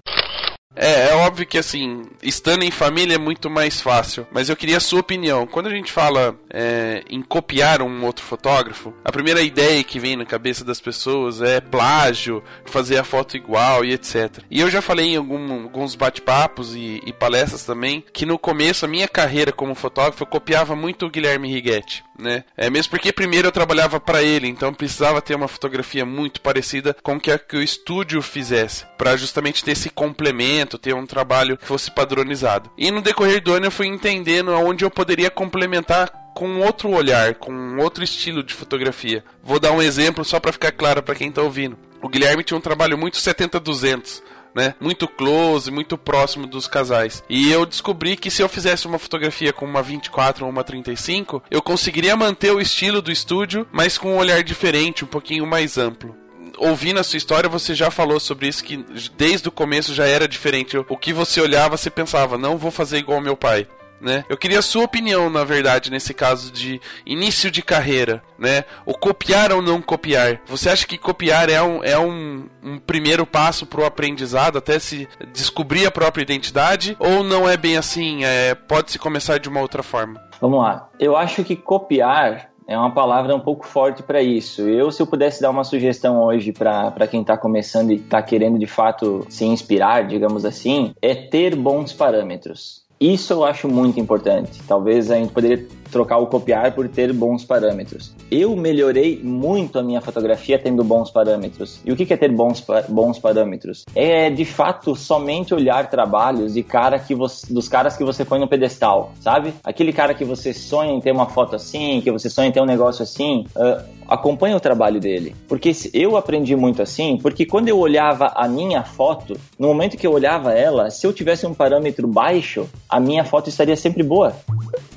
É, é óbvio que assim, estando em família é muito mais fácil. Mas eu queria a sua opinião. Quando a gente fala é, em copiar um outro fotógrafo, a primeira ideia que vem na cabeça das pessoas é plágio, fazer a foto igual e etc. E eu já falei em algum, alguns bate-papos e, e, palestras também que no começo a minha carreira como fotógrafo eu copiava muito o Guilherme Righetti. Né? É mesmo porque primeiro eu trabalhava para ele, então precisava ter uma fotografia muito parecida com que, a, que o estúdio fizesse, para justamente ter esse complemento, ter um trabalho que fosse padronizado. E no decorrer do ano eu fui entendendo aonde eu poderia complementar com outro olhar, com outro estilo de fotografia. Vou dar um exemplo só para ficar claro para quem tá ouvindo. O Guilherme tinha um trabalho muito 70-200 né? Muito close, muito próximo dos casais. E eu descobri que se eu fizesse uma fotografia com uma 24 ou uma 35, eu conseguiria manter o estilo do estúdio, mas com um olhar diferente, um pouquinho mais amplo ouvindo a sua história, você já falou sobre isso, que desde o começo já era diferente. O que você olhava, você pensava, não vou fazer igual meu pai né? Eu queria a sua opinião, na verdade, nesse caso de início de carreira, né? O copiar ou não copiar. Você acha que copiar é um, é um, um primeiro passo para o aprendizado, até se descobrir a própria identidade? Ou não é bem assim? É, Pode-se começar de uma outra forma? Vamos lá. Eu acho que copiar é uma palavra um pouco forte para isso. Eu, se eu pudesse dar uma sugestão hoje para quem está começando e está querendo de fato se inspirar, digamos assim, é ter bons parâmetros. Isso eu acho muito importante. Talvez a gente poderia trocar o copiar por ter bons parâmetros. Eu melhorei muito a minha fotografia tendo bons parâmetros. E o que é ter bons, bons parâmetros? É de fato somente olhar trabalhos de cara que você, dos caras que você põe no pedestal, sabe? Aquele cara que você sonha em ter uma foto assim, que você sonha em ter um negócio assim. Uh, acompanha o trabalho dele. Porque eu aprendi muito assim, porque quando eu olhava a minha foto, no momento que eu olhava ela, se eu tivesse um parâmetro baixo, a minha foto estaria sempre boa.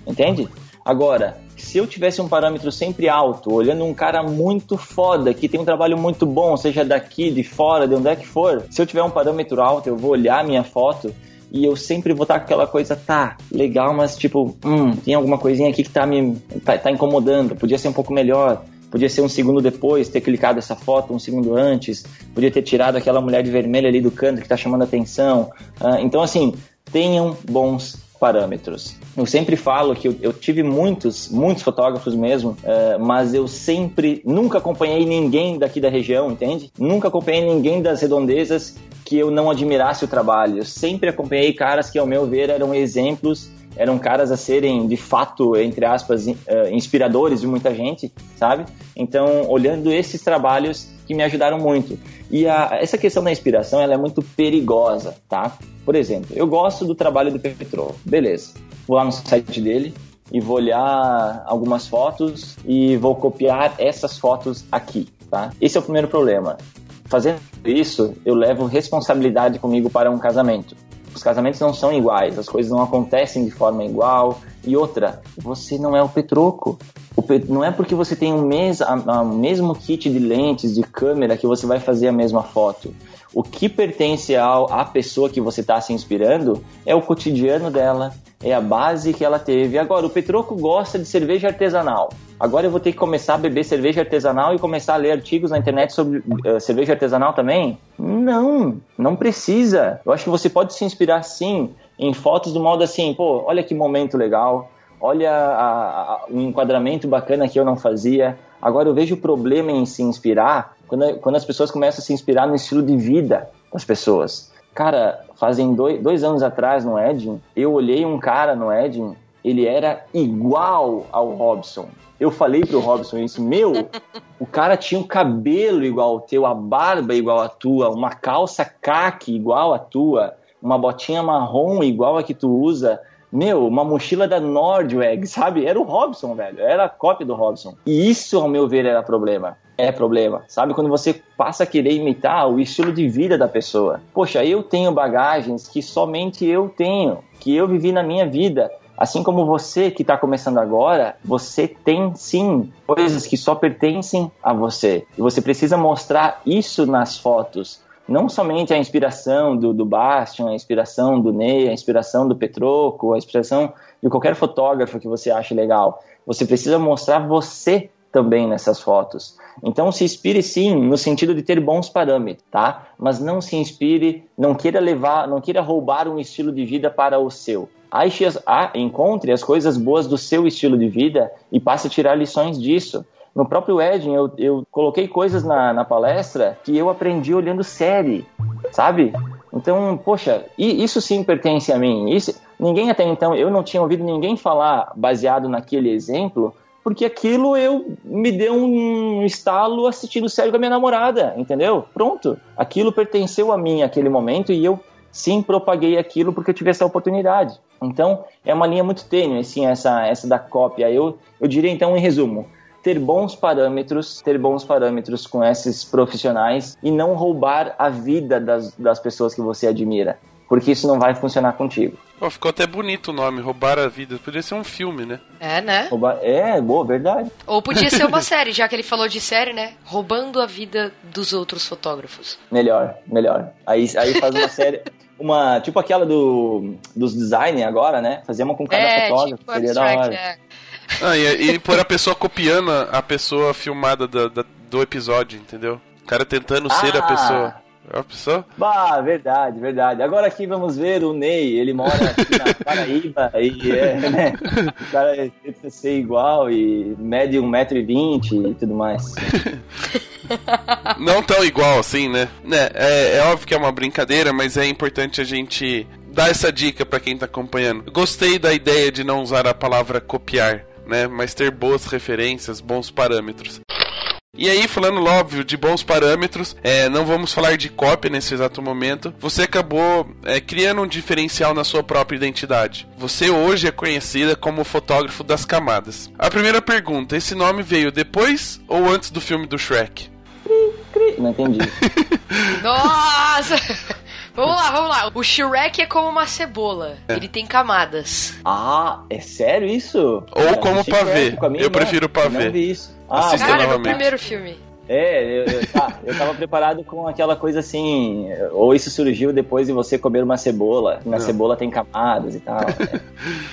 Entende? Agora, se eu tivesse um parâmetro sempre alto, olhando um cara muito foda, que tem um trabalho muito bom, seja daqui, de fora, de onde é que for, se eu tiver um parâmetro alto, eu vou olhar minha foto e eu sempre vou estar com aquela coisa, tá, legal, mas tipo, hum, tem alguma coisinha aqui que tá me tá, tá incomodando, podia ser um pouco melhor. Podia ser um segundo depois, ter clicado essa foto um segundo antes. Podia ter tirado aquela mulher de vermelho ali do canto que está chamando a atenção. Então, assim, tenham bons parâmetros. Eu sempre falo que eu, eu tive muitos, muitos fotógrafos mesmo, uh, mas eu sempre, nunca acompanhei ninguém daqui da região, entende? Nunca acompanhei ninguém das redondezas que eu não admirasse o trabalho. Eu sempre acompanhei caras que, ao meu ver, eram exemplos eram caras a serem de fato, entre aspas, eh, inspiradores de muita gente, sabe? Então, olhando esses trabalhos que me ajudaram muito. E a, essa questão da inspiração, ela é muito perigosa, tá? Por exemplo, eu gosto do trabalho do Petro, beleza. Vou lá no site dele e vou olhar algumas fotos e vou copiar essas fotos aqui, tá? Esse é o primeiro problema. Fazendo isso, eu levo responsabilidade comigo para um casamento. Os casamentos não são iguais, as coisas não acontecem de forma igual. E outra, você não é o Petroco. O pet... Não é porque você tem o mes... a... a mesmo kit de lentes, de câmera, que você vai fazer a mesma foto. O que pertence ao, à pessoa que você está se inspirando é o cotidiano dela, é a base que ela teve. Agora, o Petroco gosta de cerveja artesanal. Agora eu vou ter que começar a beber cerveja artesanal e começar a ler artigos na internet sobre uh, cerveja artesanal também? Não, não precisa. Eu acho que você pode se inspirar sim em fotos do modo assim, pô, olha que momento legal, olha o um enquadramento bacana que eu não fazia. Agora eu vejo o problema em se inspirar quando, quando as pessoas começam a se inspirar no estilo de vida das pessoas. Cara, fazem dois, dois anos atrás no Edin, eu olhei um cara no Edin, ele era igual ao Robson. Eu falei pro Robson isso, meu, o cara tinha um cabelo igual ao teu, a barba igual a tua, uma calça caque igual a tua, uma botinha marrom igual a que tu usa. Meu, uma mochila da Nordweg, sabe? Era o Robson, velho. Era a cópia do Robson. E isso, ao meu ver, era problema. É problema, sabe? Quando você passa a querer imitar o estilo de vida da pessoa. Poxa, eu tenho bagagens que somente eu tenho, que eu vivi na minha vida. Assim como você que está começando agora, você tem sim coisas que só pertencem a você. E você precisa mostrar isso nas fotos. Não somente a inspiração do, do Bastian, a inspiração do Ney, a inspiração do Petroco, a inspiração de qualquer fotógrafo que você ache legal. Você precisa mostrar você também nessas fotos. Então se inspire sim no sentido de ter bons parâmetros, tá? Mas não se inspire, não queira levar, não queira roubar um estilo de vida para o seu. Ache as, ah, encontre as coisas boas do seu estilo de vida e passe a tirar lições disso. No próprio Edin, eu, eu coloquei coisas na, na palestra que eu aprendi olhando série, sabe? Então, poxa, isso sim pertence a mim. Isso, ninguém até então, eu não tinha ouvido ninguém falar, baseado naquele exemplo, porque aquilo eu me deu um estalo assistindo sério com a minha namorada, entendeu? Pronto. Aquilo pertenceu a mim naquele momento e eu sim propaguei aquilo porque eu tive essa oportunidade. Então, é uma linha muito tênue, assim, essa, essa da cópia. Eu, eu diria, então, em resumo, ter bons parâmetros, ter bons parâmetros com esses profissionais e não roubar a vida das, das pessoas que você admira, porque isso não vai funcionar contigo. Pô, ficou até bonito o nome, Roubar a Vida. Podia ser um filme, né? É, né? Roubar... É, boa, verdade. Ou podia ser uma série, já que ele falou de série, né? Roubando a vida dos outros fotógrafos. Melhor, melhor. Aí, aí faz uma série. Uma, tipo aquela do, dos design agora, né? Fazer uma com cada é, fotógrafo, tipo seria da abstract, hora. é. Ah, e, e por a pessoa copiando a pessoa filmada da- da- do episódio, entendeu? O cara tentando ser a Ah. pessoa. A pessoa? Bah, verdade, verdade. Agora aqui vamos ver o Ney, ele mora aqui na Paraíba e é, né? O cara tenta ser igual e mede 1,20m e tudo mais. Não tão igual assim, né? né é, é óbvio que é uma brincadeira, mas é importante a gente dar essa dica pra quem tá acompanhando. Gostei da ideia de não usar a palavra copiar, né? Mas ter boas referências, bons parâmetros. E aí, falando óbvio de bons parâmetros, é, não vamos falar de cópia nesse exato momento. Você acabou é, criando um diferencial na sua própria identidade. Você hoje é conhecida como fotógrafo das camadas. A primeira pergunta: esse nome veio depois ou antes do filme do Shrek? Não entendi. Nossa! vamos lá, vamos lá. O Shrek é como uma cebola. Ele tem camadas. Ah, é sério isso? Ou como que era pavê. Eu irmã. prefiro pavê. Não vi isso. Ah, Assista Cara, é no novamente. primeiro filme. É, eu, eu, tá, eu tava preparado com aquela coisa assim, ou isso surgiu depois de você comer uma cebola, na Não. cebola tem camadas e tal. é.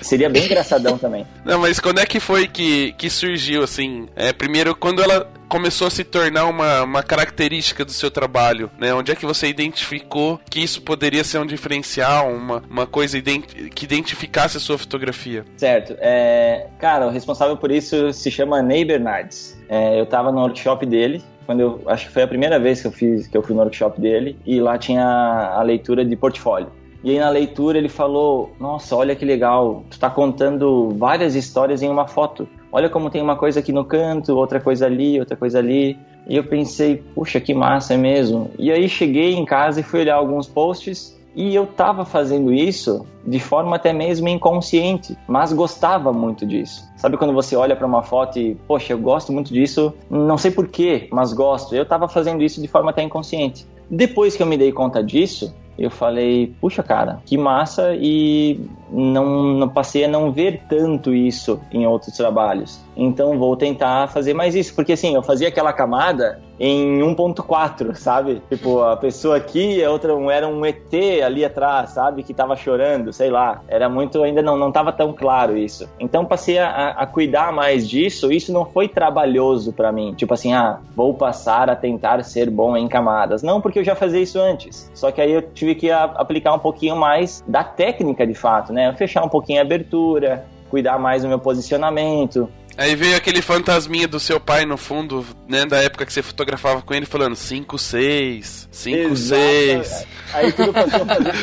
Seria bem engraçadão também. Não, mas quando é que foi que, que surgiu, assim? É, primeiro, quando ela começou a se tornar uma, uma característica do seu trabalho, né? Onde é que você identificou que isso poderia ser um diferencial, uma, uma coisa que identificasse a sua fotografia? Certo. É, cara, o responsável por isso se chama Ney Bernardes. É, eu tava no workshop dele, quando eu acho que foi a primeira vez que eu fiz que eu fui no workshop dele, e lá tinha a leitura de portfólio. E aí na leitura ele falou: "Nossa, olha que legal, tu tá contando várias histórias em uma foto. Olha como tem uma coisa aqui no canto, outra coisa ali, outra coisa ali". E eu pensei: "Puxa, que massa é mesmo". E aí cheguei em casa e fui olhar alguns posts e eu tava fazendo isso de forma até mesmo inconsciente, mas gostava muito disso. Sabe quando você olha para uma foto e, poxa, eu gosto muito disso, não sei porquê, mas gosto. Eu tava fazendo isso de forma até inconsciente. Depois que eu me dei conta disso, eu falei, puxa cara, que massa e não, não passei a não ver tanto isso em outros trabalhos. Então vou tentar fazer mais isso, porque assim, eu fazia aquela camada em 1.4, sabe? Tipo, a pessoa aqui, a outra era um ET ali atrás, sabe? Que tava chorando, sei lá. Era muito, ainda não, não tava tão claro isso. Então passei a, a cuidar mais disso, isso não foi trabalhoso pra mim. Tipo assim, ah, vou passar a tentar ser bom em camadas. Não, porque eu já fazia isso antes. Só que aí eu tive que a- aplicar um pouquinho mais da técnica de fato, né? Fechar um pouquinho a abertura, cuidar mais do meu posicionamento. Aí veio aquele fantasminha do seu pai no fundo, né? Da época que você fotografava com ele, falando 5, 6, 5, 6. Aí tudo passou a fazer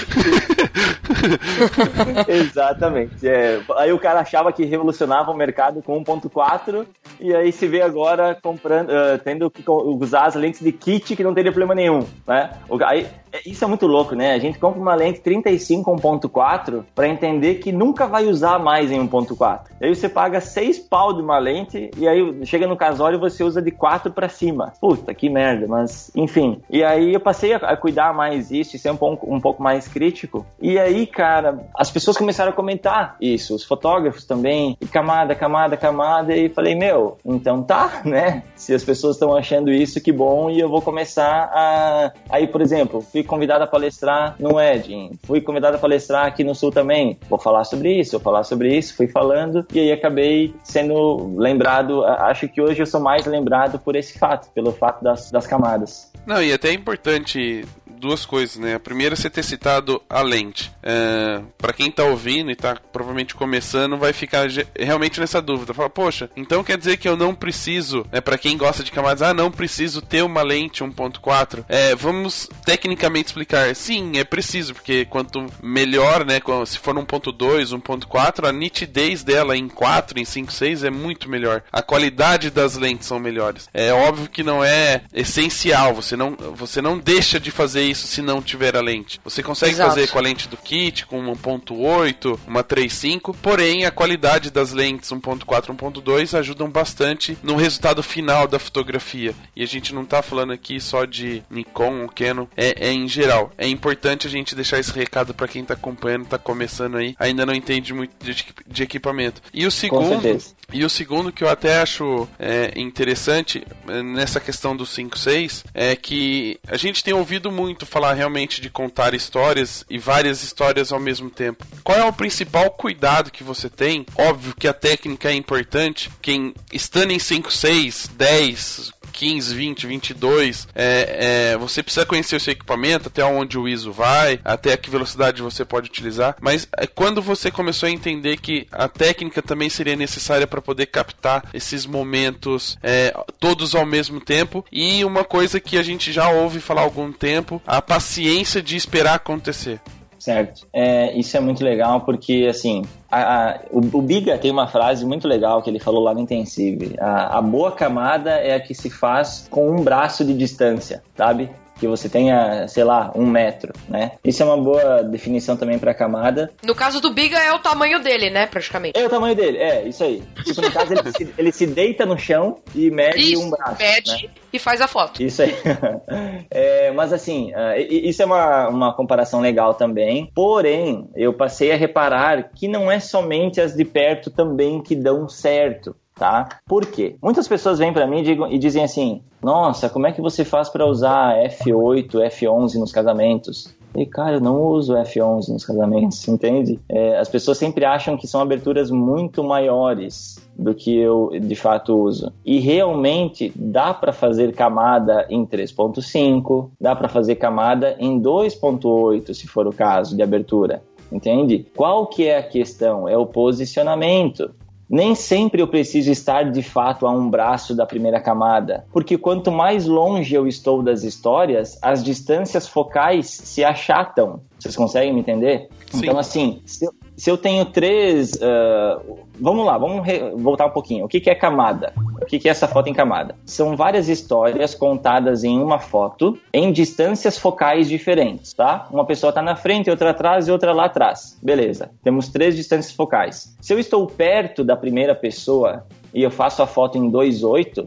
Exatamente. é. Aí o cara achava que revolucionava o mercado com 1.4 e aí se vê agora comprando, eh, tendo que usar as lentes de kit que não teria problema nenhum, né? Aí, é- isso é muito louco, né? A gente compra uma lente 35 1.4 para entender que nunca vai usar mais em 1.4. Aí você paga 6 pau de uma lente e aí chega no casório você usa de 4 para cima. Puta, que merda, mas enfim. E aí eu passei a, cuidar mais disso e ser um pouco, um pouco mais crítico. E aí, cara, as pessoas começaram a comentar isso, os fotógrafos também, e camada, camada, camada, e falei, meu, então tá, né? Se as pessoas estão achando isso, que bom, e eu vou começar a. Aí, por exemplo, fui convidado a palestrar no Edging, fui convidado a palestrar aqui no Sul também. Vou falar sobre isso, vou falar sobre isso, fui falando, e aí acabei sendo lembrado. Acho que hoje eu sou mais lembrado por esse fato, pelo fato das, das camadas. Não, e até é importante duas coisas, né? A primeira é você ter citado a lente. É, para quem tá ouvindo e tá provavelmente começando, vai ficar realmente nessa dúvida. Fala, poxa, então quer dizer que eu não preciso, é para quem gosta de camadas, ah, não preciso ter uma lente 1.4. É, vamos tecnicamente explicar. Sim, é preciso, porque quanto melhor, né, se for 1.2, 1.4, a nitidez dela em 4, em 5, 6 é muito melhor. A qualidade das lentes são melhores. É óbvio que não é essencial, você não, você não deixa de fazer isso se não tiver a lente. Você consegue Exato. fazer com a lente do kit, com 1.8, uma 3.5, porém a qualidade das lentes 1.4 1.2 ajudam bastante no resultado final da fotografia. E a gente não tá falando aqui só de Nikon ou Canon, é, é em geral. É importante a gente deixar esse recado para quem tá acompanhando, tá começando aí, ainda não entende muito de, de equipamento. E o segundo, e o segundo que eu até acho é, interessante é, nessa questão do 5.6 é que a gente tem ouvido muito falar realmente de contar histórias e várias histórias ao mesmo tempo. Qual é o principal cuidado que você tem? Óbvio que a técnica é importante. Quem estando em 5.6, 10, 15, 20, 22, é, é, você precisa conhecer o seu equipamento, até onde o ISO vai, até que velocidade você pode utilizar. Mas é, quando você começou a entender que a técnica também seria necessária para poder captar esses momentos é, todos ao mesmo tempo, e uma coisa que a gente já ouve falar há algum tempo, a paciência de esperar acontecer. Certo. É, isso é muito legal porque, assim, a, a, o, o, Biga tem uma frase muito legal que ele falou lá no Intensive. A, a boa camada é a que se faz com um braço de distância, sabe? Que você tenha, sei lá, um metro, né? Isso é uma boa definição também para camada. No caso do Biga é o tamanho dele, né, praticamente. É o tamanho dele, é, isso aí. Tipo, no caso ele se, ele se deita no chão e mede isso, um braço. Mede né? e faz a foto. Isso aí. é, mas assim, uh, isso é uma, uma comparação legal também. Porém, eu passei a reparar que não é somente as de perto também que dão certo tá? Por quê? Muitas pessoas vêm para mim e, dizem assim: Nossa, como é que você faz para usar F8, F11 nos casamentos? E cara, eu não uso F11 nos casamentos, entende? É, as pessoas sempre acham que são aberturas muito maiores do que eu de fato uso. E realmente dá para fazer camada em 3.5, dá para fazer camada em 2.8, se for o caso de abertura entende? Qual que é a questão? É o posicionamento. Nem sempre eu preciso estar de fato a um braço da primeira camada, porque quanto mais longe eu estou das histórias, as distâncias focais se achatam. Vocês conseguem me entender? Sim. Então, assim, se eu, se eu tenho três. Uh, vamos lá, vamos voltar um pouquinho. O que, que é camada? O que, que é essa foto em camada? São várias histórias contadas em uma foto em distâncias focais diferentes, tá? Uma pessoa está na frente, outra atrás e outra lá atrás. Beleza. Temos três distâncias focais. Se eu estou perto da primeira pessoa e eu faço a foto em 2.8,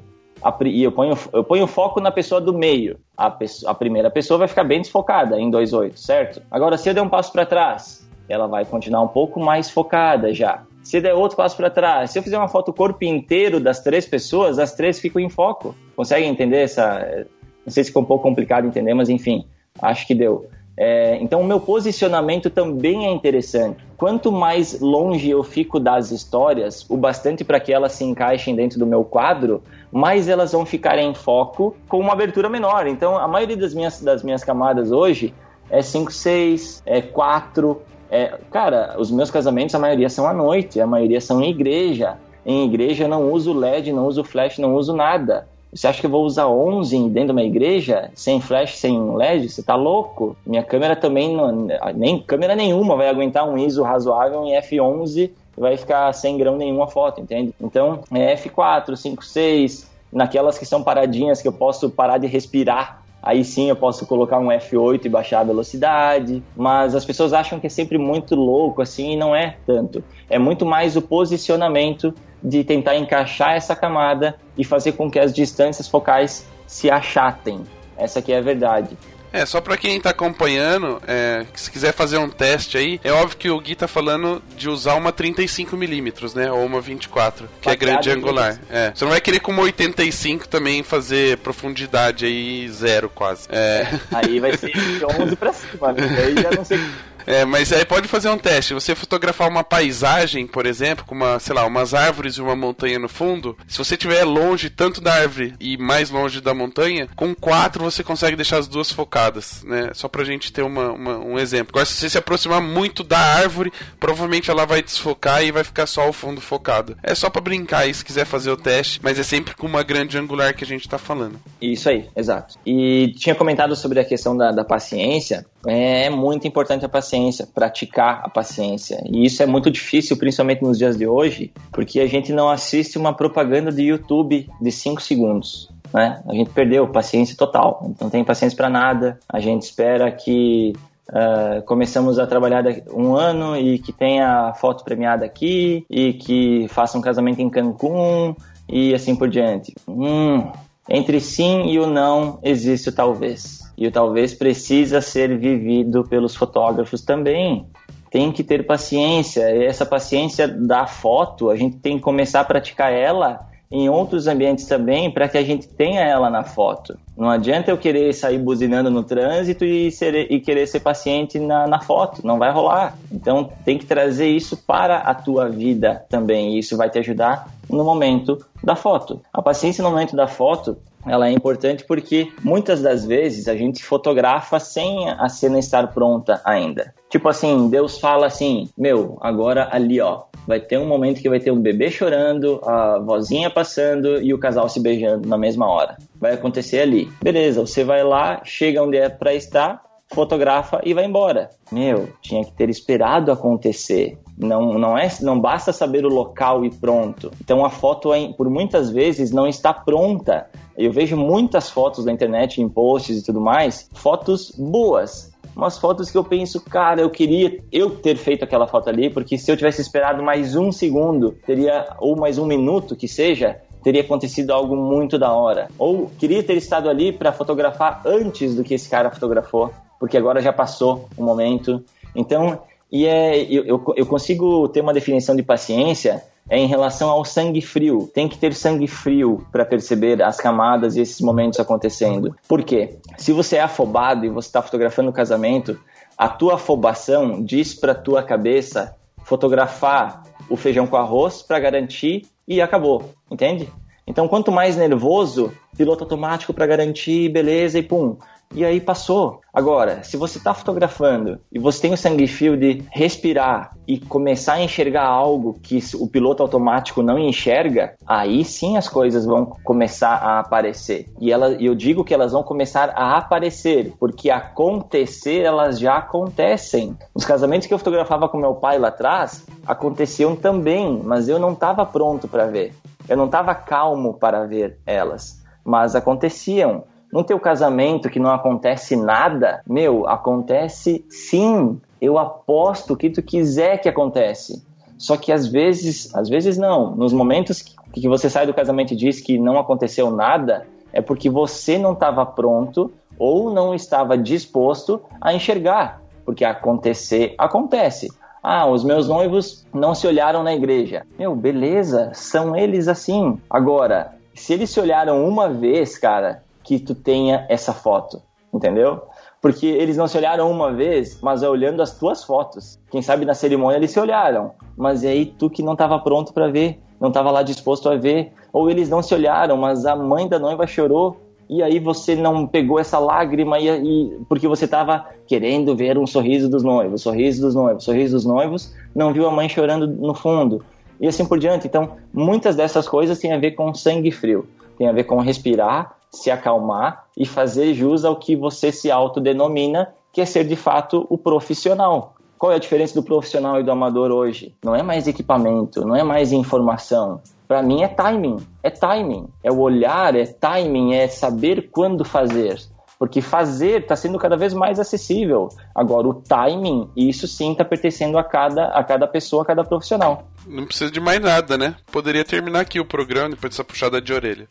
e eu ponho, eu ponho foco na pessoa do meio. A, a primeira pessoa vai ficar bem desfocada em 2.8, certo? Agora, se eu der um passo para trás ela vai continuar um pouco mais focada já. Se der outro passo para trás, se eu fizer uma foto corpo inteiro das três pessoas, as três ficam em foco. Conseguem entender essa? Não sei se ficou um pouco complicado entender, mas enfim, acho que deu. É, então, o meu posicionamento também é interessante. Quanto mais longe eu fico das histórias, o bastante para que elas se encaixem dentro do meu quadro, mais elas vão ficar em foco com uma abertura menor. Então, a maioria das minhas, das minhas camadas hoje é 5, 6, é 4, é, cara, os meus casamentos, a maioria são à noite, a maioria são em igreja. Em igreja eu não uso LED, não uso flash, não uso nada. Você acha que eu vou usar 11 dentro de uma igreja, sem flash, sem LED? Você tá louco? Minha câmera também, não, nem câmera nenhuma vai aguentar um ISO razoável em F11 e vai ficar sem grão nenhuma foto, entende? Então, é F4, 5, 6, naquelas que são paradinhas que eu posso parar de respirar Aí sim eu posso colocar um F8 e baixar a velocidade, mas as pessoas acham que é sempre muito louco assim e não é tanto. É muito mais o posicionamento de tentar encaixar essa camada e fazer com que as distâncias focais se achatem. Essa aqui é a verdade. É, só pra quem tá acompanhando, é, se quiser fazer um teste aí, é óbvio que o Gui tá falando de usar uma 35mm, né? Ou uma 24, que é grande angular. É. Você não vai querer com uma 85 também fazer profundidade aí zero quase. É. Aí vai ser de 11 pra cima, né? Aí já não sei É, mas aí pode fazer um teste. Você fotografar uma paisagem, por exemplo, com uma, sei lá, umas árvores e uma montanha no fundo. Se você estiver longe tanto da árvore e mais longe da montanha, com quatro você consegue deixar as duas focadas, né? Só pra gente ter uma, uma, um exemplo. Agora, se você se aproximar muito da árvore, provavelmente ela vai desfocar e vai ficar só o fundo focado. É só para brincar aí se quiser fazer o teste, mas é sempre com uma grande angular que a gente tá falando. Isso aí, exato. E tinha comentado sobre a questão da, da paciência. É muito importante a paciência, praticar a paciência. E isso é muito difícil, principalmente nos dias de hoje, porque a gente não assiste uma propaganda de YouTube de 5 segundos. Né? A gente perdeu paciência total, não tem paciência para nada. A gente espera que Uh, começamos a trabalhar um ano e que tenha foto premiada aqui e que faça um casamento em Cancún e assim por diante. Hum, entre sim e o não existe o talvez. E talvez precisa ser vivido pelos fotógrafos também. Tem que ter paciência. E essa paciência da foto, a gente tem que começar a praticar ela em outros ambientes também para que a gente tenha ela na foto. Não adianta eu querer sair buzinando no trânsito e, ser, e querer ser paciente na, na, foto, não vai rolar. Então tem que trazer isso para a tua vida também, e isso vai te ajudar no momento da foto. A paciência no momento da foto ela é importante porque muitas das vezes a gente fotografa sem a cena estar pronta ainda. Tipo assim, Deus fala assim: Meu, agora ali ó, vai ter um momento que vai ter um bebê chorando, a vozinha passando e o casal se beijando na mesma hora. Vai acontecer ali. Beleza, você vai lá, chega onde é para estar, fotografa e vai embora. Meu, tinha que ter esperado acontecer. Não, não é, não basta saber o local e pronto. Então a foto é, por muitas vezes não está pronta. Eu vejo muitas fotos na internet, em posts e tudo mais, fotos boas, umas fotos que eu penso, cara, eu queria eu ter feito aquela foto ali, porque se eu tivesse esperado mais um segundo, teria, ou mais um minuto que seja, teria acontecido algo muito da hora. Ou queria ter estado ali para fotografar antes do que esse cara fotografou, porque agora já passou o momento. Então, e é, eu, eu consigo ter uma definição de paciência é em relação ao sangue frio. Tem que ter sangue frio para perceber as camadas e esses momentos acontecendo. Por quê? Se você é afobado e você está fotografando o casamento, a tua afobação diz para tua cabeça fotografar o feijão com arroz para garantir e acabou, entende? Então, quanto mais nervoso, piloto automático para garantir, beleza, e pum. E aí passou. Agora, se você está fotografando e você tem o sangue fio de respirar e começar a enxergar algo que o piloto automático não enxerga, aí sim as coisas vão começar a aparecer. E ela, eu digo que elas vão começar a aparecer, porque acontecer elas já acontecem. Os casamentos que eu fotografava com meu pai lá atrás aconteciam também, mas eu não estava pronto para ver. Eu não estava calmo para ver elas, mas aconteciam. No teu casamento que não acontece nada, meu, acontece sim. Eu aposto o que tu quiser que acontece. Só que às vezes, às vezes não. Nos momentos que, que você sai do casamento e diz que não aconteceu nada, é porque você não estava pronto ou não estava disposto a enxergar. Porque acontecer, acontece. Ah, os meus noivos não se olharam na igreja. Meu, beleza, são eles assim. Agora, se eles se olharam uma vez, cara, que tu tenha essa foto, entendeu? Porque eles não se olharam uma vez, mas é olhando as tuas fotos. Quem sabe na cerimônia eles se olharam, mas é aí tu que não estava pronto para ver, não estava lá disposto a ver, ou eles não se olharam, mas a mãe da noiva chorou e aí você não pegou essa lágrima e, e porque você estava querendo ver um sorriso dos noivos, sorriso dos noivos, sorriso dos noivos, não viu a mãe chorando no fundo e assim por diante. Então, muitas dessas coisas têm a ver com sangue frio, tem a ver com respirar se acalmar e fazer jus ao que você se autodenomina, que é ser de fato o profissional. Qual é a diferença do profissional e do amador hoje? Não é mais equipamento, não é mais informação. Para mim é timing, é timing, é o olhar, é timing, é saber quando fazer. Porque fazer está sendo cada vez mais acessível. Agora, o timing, isso sim está pertencendo a cada, a cada pessoa, a cada profissional. Não precisa de mais nada, né? Poderia terminar aqui o programa depois dessa puxada de orelha.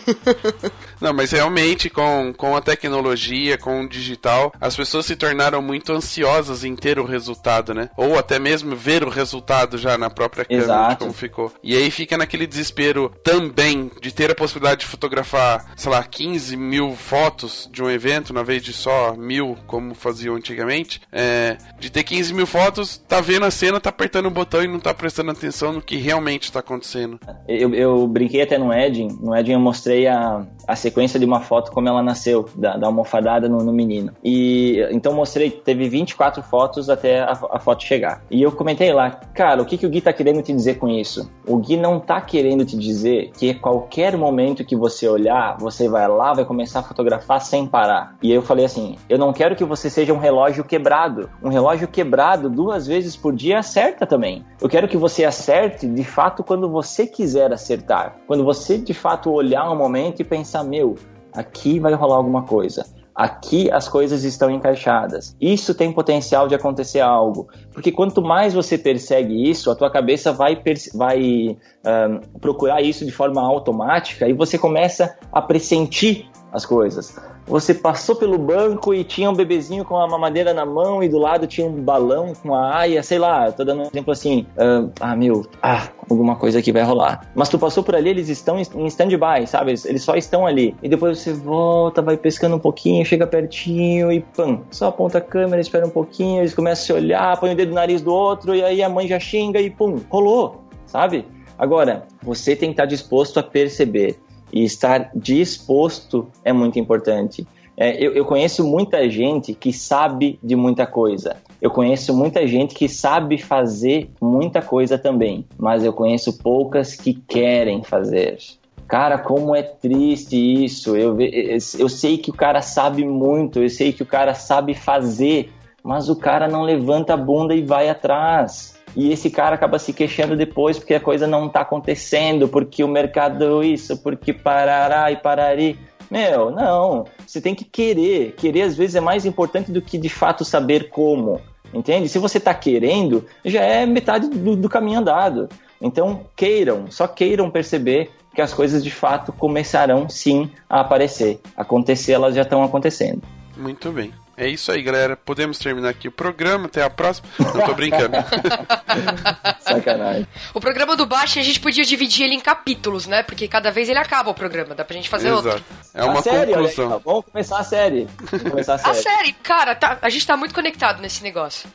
Não, mas realmente, com, com a tecnologia, com o digital, as pessoas se tornaram muito ansiosas em ter o resultado, né? Ou até mesmo ver o resultado já na própria câmera, como ficou. E aí fica naquele desespero também de ter a possibilidade de fotografar, sei lá, 15 mil fotos de um evento, na vez de só mil, como faziam antigamente. É, de ter 15 mil fotos, tá vendo a cena, tá apertando o botão e não tá prestando atenção no que realmente tá acontecendo. Eu, eu brinquei até no Edging. No Edging eu mostrei a, a sequência de uma foto como ela nasceu, da, da almofadada no, no menino. E então mostrei, teve 24 fotos até a, a foto chegar. E eu comentei lá, cara, o que, que o Gui tá querendo te dizer com isso? O Gui não tá querendo te dizer que qualquer momento que você olhar, você vai lá, vai começar a fotografar sem parar. E eu falei assim: eu não quero que você seja um relógio quebrado. Um relógio quebrado duas vezes por dia acerta também. Eu quero que você acerte de fato quando você quiser acertar. Quando você de fato olhar um momento e pensar: meu, aqui vai rolar alguma coisa. Aqui as coisas estão encaixadas. Isso tem potencial de acontecer algo. Porque quanto mais você persegue isso, a tua cabeça vai, vai ahn, procurar isso de forma automática e você começa a pressentir as coisas. Você passou pelo banco e tinha um bebezinho com a mamadeira na mão e do lado tinha um balão com a aia, sei lá, tô dando um exemplo assim, ah, ah, meu, ah, alguma coisa aqui vai rolar. Mas tu passou por ali, eles estão em stand-by, sabe? Eles, eles só estão ali. E depois você volta, vai pescando um pouquinho, chega pertinho e pam, só aponta a câmera, espera um pouquinho, eles começam a se olhar, põe o dedo no nariz do outro e aí a mãe já xinga e pum, rolou, sabe? Agora, você tem que estar disposto a perceber e estar disposto é muito importante. É, eu, eu conheço muita gente que sabe de muita coisa. Eu conheço muita gente que sabe fazer muita coisa também, mas eu conheço poucas que querem fazer. Cara, como é triste isso. Eu, ve- eu sei que o cara sabe muito, eu sei que o cara sabe fazer, mas o cara não levanta a bunda e vai atrás. E esse cara acaba se queixando depois porque a coisa não tá acontecendo, porque o mercado isso, porque parará e parari. Meu, não. Você tem que querer. Querer às vezes é mais importante do que de fato saber como. Entende? Se você tá querendo, já é metade do, do caminho andado. Então, queiram, só queiram perceber que as coisas de fato começarão sim a aparecer. Acontecer, elas já estão acontecendo. Muito bem. É isso aí, galera. Podemos terminar aqui o programa. Até a próxima. Não tô brincando. Sacanagem. O programa do Baixa a gente podia dividir ele em capítulos, né? Porque cada vez ele acaba o programa, dá pra gente fazer outro. Exato. É uma a série, aí, conclusão. ó. Vamos começar a série. Vamos começar a A série. série, cara, tá- a gente tá muito conectado nesse negócio.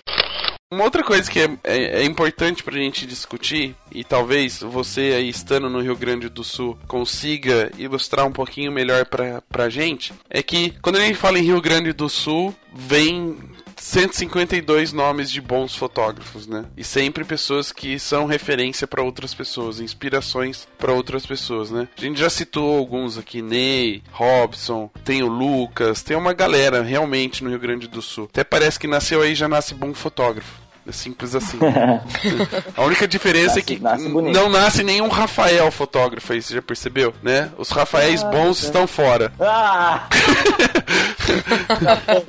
Uma outra coisa que é, é, é importante pra gente discutir, e talvez você aí estando no Rio Grande do Sul consiga ilustrar um pouquinho melhor pra, pra gente, é que quando a gente fala em Rio Grande do Sul, vem 152 nomes de bons fotógrafos, né? E sempre pessoas que são referência pra outras pessoas, inspirações pra outras pessoas, né? A gente já citou alguns aqui, Ney, Robson, tem o Lucas, tem uma galera realmente no Rio Grande do Sul. Até parece que nasceu aí já nasce bom fotógrafo. É simples assim. A única diferença é Nasce- que nasce não nasce nenhum Rafael fotógrafo aí, você já percebeu, né? Os Rafaéis bons estão fora. Ah!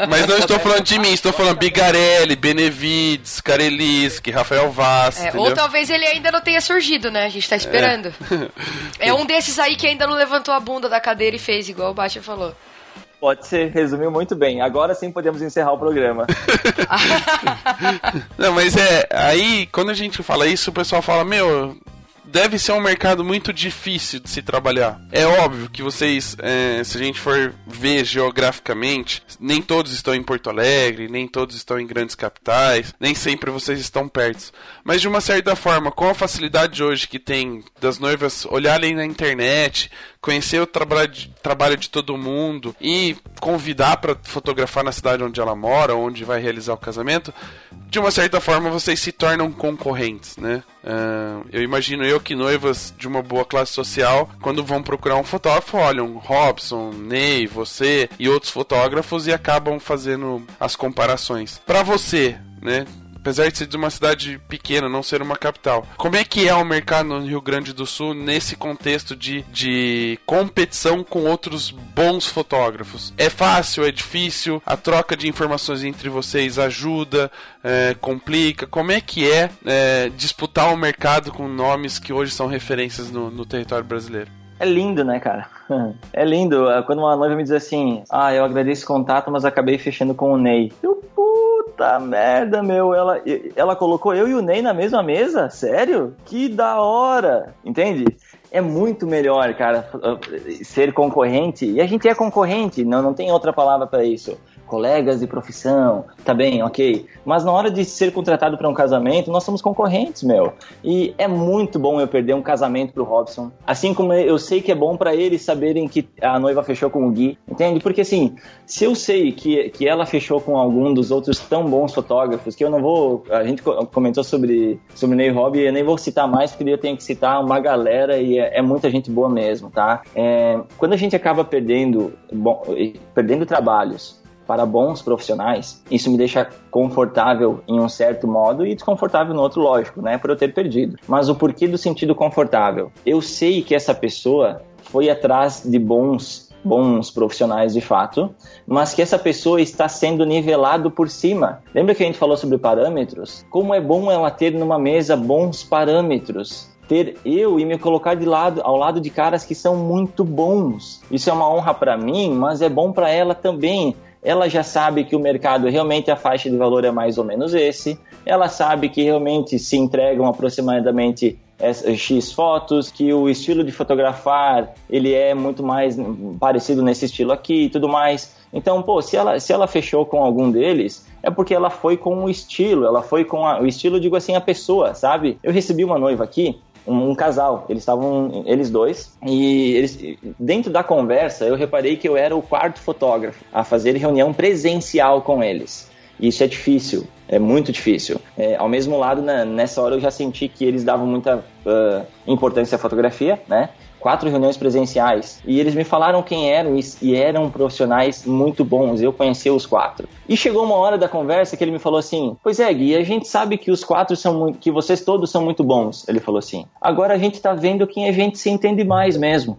Mas não estou falando de mim, estou falando Bigarelli, Benevides, Kareliski, Rafael Vaz, É, ou talvez ele ainda não tenha surgido, né? A gente tá esperando. É, um desses aí que ainda não levantou a bunda da cadeira e fez, igual o Baixa falou. Pode ser, resumiu muito bem. Agora sim podemos encerrar o programa. Não, mas é, aí quando a gente fala isso, o pessoal fala, meu, deve ser um mercado muito difícil de se trabalhar. É óbvio que vocês, é, se a gente for ver geograficamente, nem todos estão em Porto Alegre, nem todos estão em grandes capitais, nem sempre vocês estão perto. Mas de uma certa forma, com a facilidade hoje que tem das noivas olharem na internet, conhecer o trabalho de, trabalho de todo mundo e convidar para fotografar na cidade onde ela mora, onde vai realizar o casamento, de uma certa forma vocês se tornam concorrentes, né? Ah, eu imagino eu que noivas de uma boa classe social, quando vão procurar um fotógrafo, olham Robson, Ney, você e outros fotógrafos e acabam fazendo as comparações. Para você, né? Apesar de ser de uma cidade pequena, não ser uma capital. Como é que é o mercado no Rio Grande do Sul nesse contexto de, de competição com outros bons fotógrafos? É fácil, é difícil? A troca de informações entre vocês ajuda, é, complica? Como é que é, é disputar o mercado com nomes que hoje são referências no, no território brasileiro? É lindo, né, cara? É lindo. Quando uma noiva me diz assim, ah, eu agradeço o contato, mas acabei fechando com o Ney. Eu, puta merda, meu. Ela, ela colocou eu e o Ney na mesma mesa? Sério? Que da hora! Entende? é muito melhor, cara, ser concorrente. E a gente é concorrente, não, não tem outra palavra para isso colegas de profissão, tá bem, ok. Mas na hora de ser contratado para um casamento, nós somos concorrentes, meu. E é muito bom eu perder um casamento pro Robson. Assim como eu sei que é bom para eles saberem que a noiva fechou com o Gui, entende? Porque assim, se eu sei que, que ela fechou com algum dos outros tão bons fotógrafos, que eu não vou. A gente comentou sobre, sobre Ney Hobby, eu nem vou citar mais, porque eu tenho que citar uma galera e é, é muita gente boa mesmo, tá? É, quando a gente acaba perdendo, bom, perdendo trabalhos para bons profissionais, isso me deixa confortável em um certo modo e desconfortável no outro, lógico, né? Por eu ter perdido. Mas o porquê do sentido confortável? Eu sei que essa pessoa foi atrás de bons bons profissionais de fato, mas que essa pessoa está sendo nivelado por cima. Lembra que a gente falou sobre parâmetros? Como é bom ela ter numa mesa bons parâmetros, ter eu e me colocar de lado ao lado de caras que são muito bons. Isso é uma honra para mim, mas é bom para ela também ela já sabe que o mercado realmente a faixa de valor é mais ou menos esse, ela sabe que realmente se entregam aproximadamente X fotos, que o estilo de fotografar ele é muito mais parecido nesse estilo aqui e tudo mais. Então, pô, se ela, se ela fechou com algum deles, é porque ela foi com o estilo, ela foi com a, o estilo, digo assim, a pessoa, sabe? Eu recebi uma noiva aqui um, um, casal. Eles estavam, eles dois, e eles, dentro da conversa, eu reparei que eu era o quarto fotógrafo a fazer reunião presencial com eles. Isso é difícil, é muito difícil. É, ao mesmo lado, né, nessa hora eu já senti que eles davam muita uh, importância à fotografia, né? Quatro reuniões presenciais e eles me falaram quem eram e eram profissionais muito bons. Eu conheci os quatro. E chegou uma hora da conversa que ele me falou assim: Pois é, Gui, a gente sabe que os quatro são muito, que vocês todos são muito bons. Ele falou assim. Agora a gente tá vendo quem a gente se entende mais mesmo.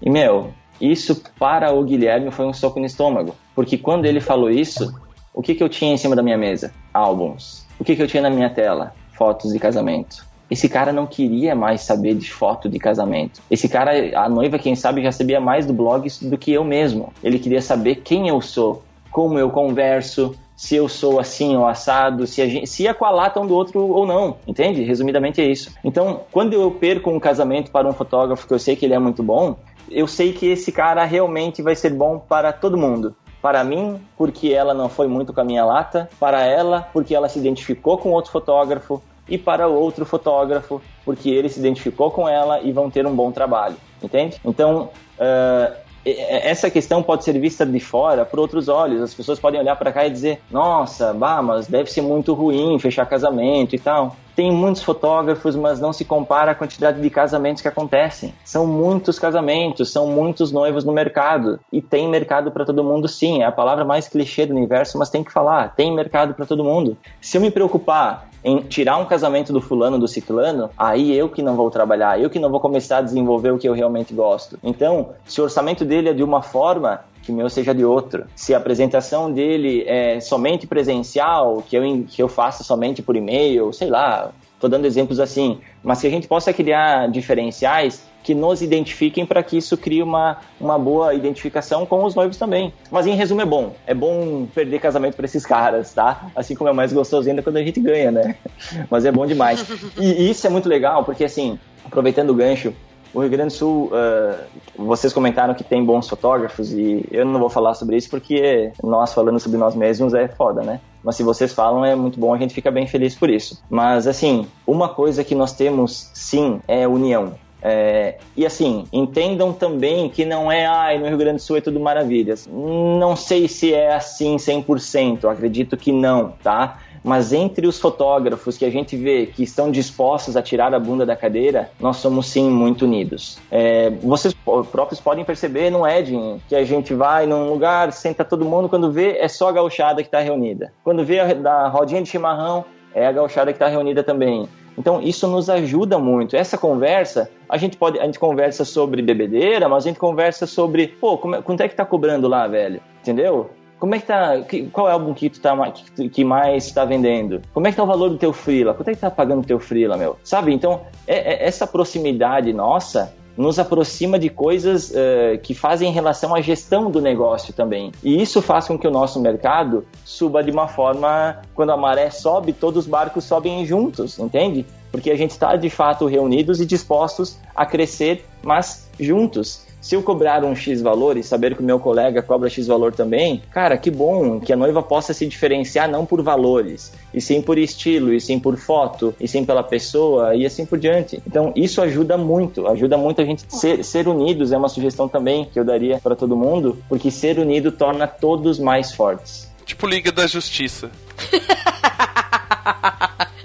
E meu, isso para o Guilherme foi um soco no estômago. Porque quando ele falou isso, o que, que eu tinha em cima da minha mesa? Álbuns. O que, que eu tinha na minha tela? Fotos de casamento. Esse cara não queria mais saber de foto de casamento. Esse cara, a noiva, quem sabe, já sabia mais do blog do que eu mesmo. Ele queria saber quem eu sou, como eu converso, se eu sou assim ou assado, se, a gente, se do outro ou não, entende? Resumidamente é isso. Então, quando eu perco um casamento para um fotógrafo que eu sei que ele é muito bom, eu sei que esse cara realmente vai ser bom para todo mundo. Para mim, porque ela não foi muito com a minha lata. Para ela, porque ela se identificou com outro fotógrafo e para outro fotógrafo, porque ele se identificou com ela e vão ter um bom trabalho, entende? Então, uh, essa questão pode ser vista de fora por outros olhos. As pessoas podem olhar para cá e dizer: nossa, bah, mas deve ser muito ruim fechar casamento e tal. Tem muitos fotógrafos, mas não se compara a quantidade de casamentos que acontecem. São muitos casamentos, são muitos noivos no mercado. E tem mercado para todo mundo, sim. É a palavra mais clichê do universo, mas tem que falar: tem mercado para todo mundo. Se eu me preocupar em tirar um casamento do fulano, do ciclano, aí eu que não vou trabalhar, eu que não vou começar a desenvolver o que eu realmente gosto. Então, se o orçamento dele é de uma forma, que o meu seja de outra. Se a apresentação dele é somente presencial, que eu, que eu faça somente por e-mail, sei lá, estou dando exemplos assim, mas que a gente possa criar diferenciais que nos identifiquem para que isso crie uma, uma boa identificação com os noivos também. Mas em resumo é bom. É bom perder casamento para esses caras, tá? Assim como é mais gostoso ainda quando a gente ganha, né? Mas é bom demais. E isso é muito legal, porque assim, aproveitando o gancho, o Rio Grande do Sul, uh, vocês comentaram que tem bons fotógrafos e eu não vou falar sobre isso porque nós falando sobre nós mesmos é foda, né? Mas se vocês falam é muito bom, a gente fica bem feliz por isso. Mas assim, uma coisa que nós temos sim é união. É, e assim, entendam também que não é, ai, no Rio Grande do Sul é tudo maravilhas. Não sei se é assim 100%, acredito que não, tá? Mas entre os fotógrafos que a gente vê que estão dispostos a tirar a bunda da cadeira, nós somos sim muito unidos. É, vocês próprios podem perceber no Edging que a gente vai num lugar, senta todo mundo, quando vê é só a gauchada que está reunida. Quando vê a, da rodinha de chimarrão, é a gauchada que está reunida também. Então isso nos ajuda muito. Essa conversa, a gente pode, a gente conversa sobre bebedeira, mas a gente conversa sobre, pô, como, quanto é que tá cobrando lá, velho? Entendeu? Como é que tá, qual é o álbum que tu tá que, que mais está vendendo? Como é que tá o valor do teu freela? Quanto é que tá pagando o teu freela, meu? Sabe? Então, é, é, essa proximidade nossa nos aproxima de coisas uh, que fazem relação à gestão do negócio também. E isso faz com que o nosso mercado suba de uma forma, quando a maré sobe, todos os barcos sobem juntos, entende? Porque a gente está de fato reunidos e dispostos a crescer, mas juntos. Se eu cobrar um X valor e saber que o meu colega cobra X valor também, cara, que bom que a noiva possa se diferenciar não por valores, e sim por estilo, e sim por foto, e sim pela pessoa, e assim por diante. Então, isso ajuda muito, ajuda muito a gente ser, ser unidos, é uma sugestão também que eu daria para todo mundo, porque ser unido torna todos mais fortes. Tipo Liga da Justiça.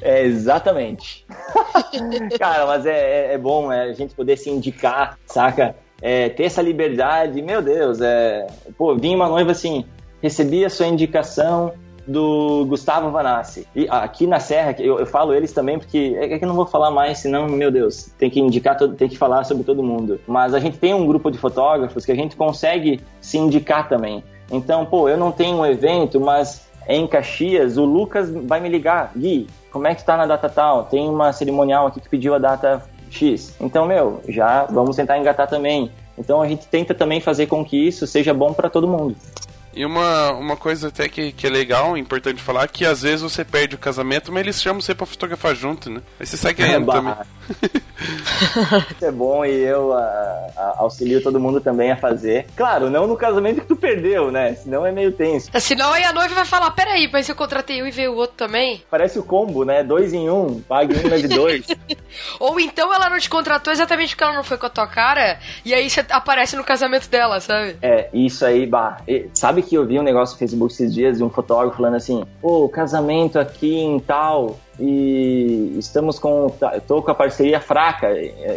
É, exatamente. Cara, mas é, é, é bom é, a gente poder se indicar, saca? É, ter essa liberdade, meu Deus, é, pô, vinha uma noiva assim, recebi a sua indicação do Gustavo Vanassi. E aqui na Serra, eu, eu falo eles também porque é, é que eu não vou falar mais, senão, meu Deus, tem que indicar, todo, tem que falar sobre todo mundo. Mas a gente tem um grupo de fotógrafos que a gente consegue se indicar também. Então, pô, eu não tenho um evento, mas em Caxias, o Lucas vai me ligar. Gui, como é que tá na data tal? Tem uma cerimonial aqui que pediu a data X. Então, meu, já vamos tentar engatar também. Então a gente tenta também fazer com que isso seja bom para todo mundo. E uma, uma coisa até que, que é legal, importante falar, que às vezes você perde o casamento, mas eles chamam você pra fotografar junto, né? Aí você sai ganhando é, também. Isso é bom e eu a, a, auxilio todo mundo também a fazer. Claro, não no casamento que tu perdeu, né? Senão é meio tenso. É, senão aí a noiva vai falar, peraí, mas eu contratei um e veio o outro também? Parece o combo, né? Dois em um, pague um de dois. Ou então ela não te contratou exatamente porque ela não foi com a tua cara, e aí você aparece no casamento dela, sabe? É, isso aí, bah. Sabe que eu vi um negócio no Facebook esses dias de um fotógrafo falando assim: pô, casamento aqui em tal, e estamos com. Tô com a parceria fraca,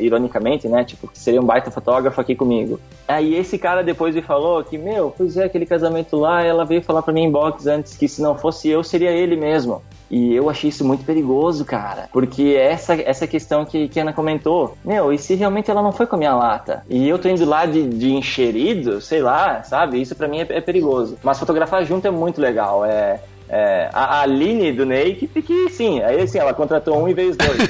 ironicamente, né? Tipo, seria um baita fotógrafo aqui comigo. Aí esse cara depois me falou que, meu, pois é, aquele casamento lá, ela veio falar pra mim em box antes que se não fosse eu, seria ele mesmo. E eu achei isso muito perigoso, cara. Porque essa, essa questão que, que a Ana comentou, meu, e se realmente ela não foi com a minha lata? E eu tô indo lá de, de encherido, sei lá, sabe? Isso para mim é, é, perigoso. Mas fotografar junto é muito legal. É, é, a Aline do Ney, que, que sim, aí assim, ela contratou um e veio os dois, né?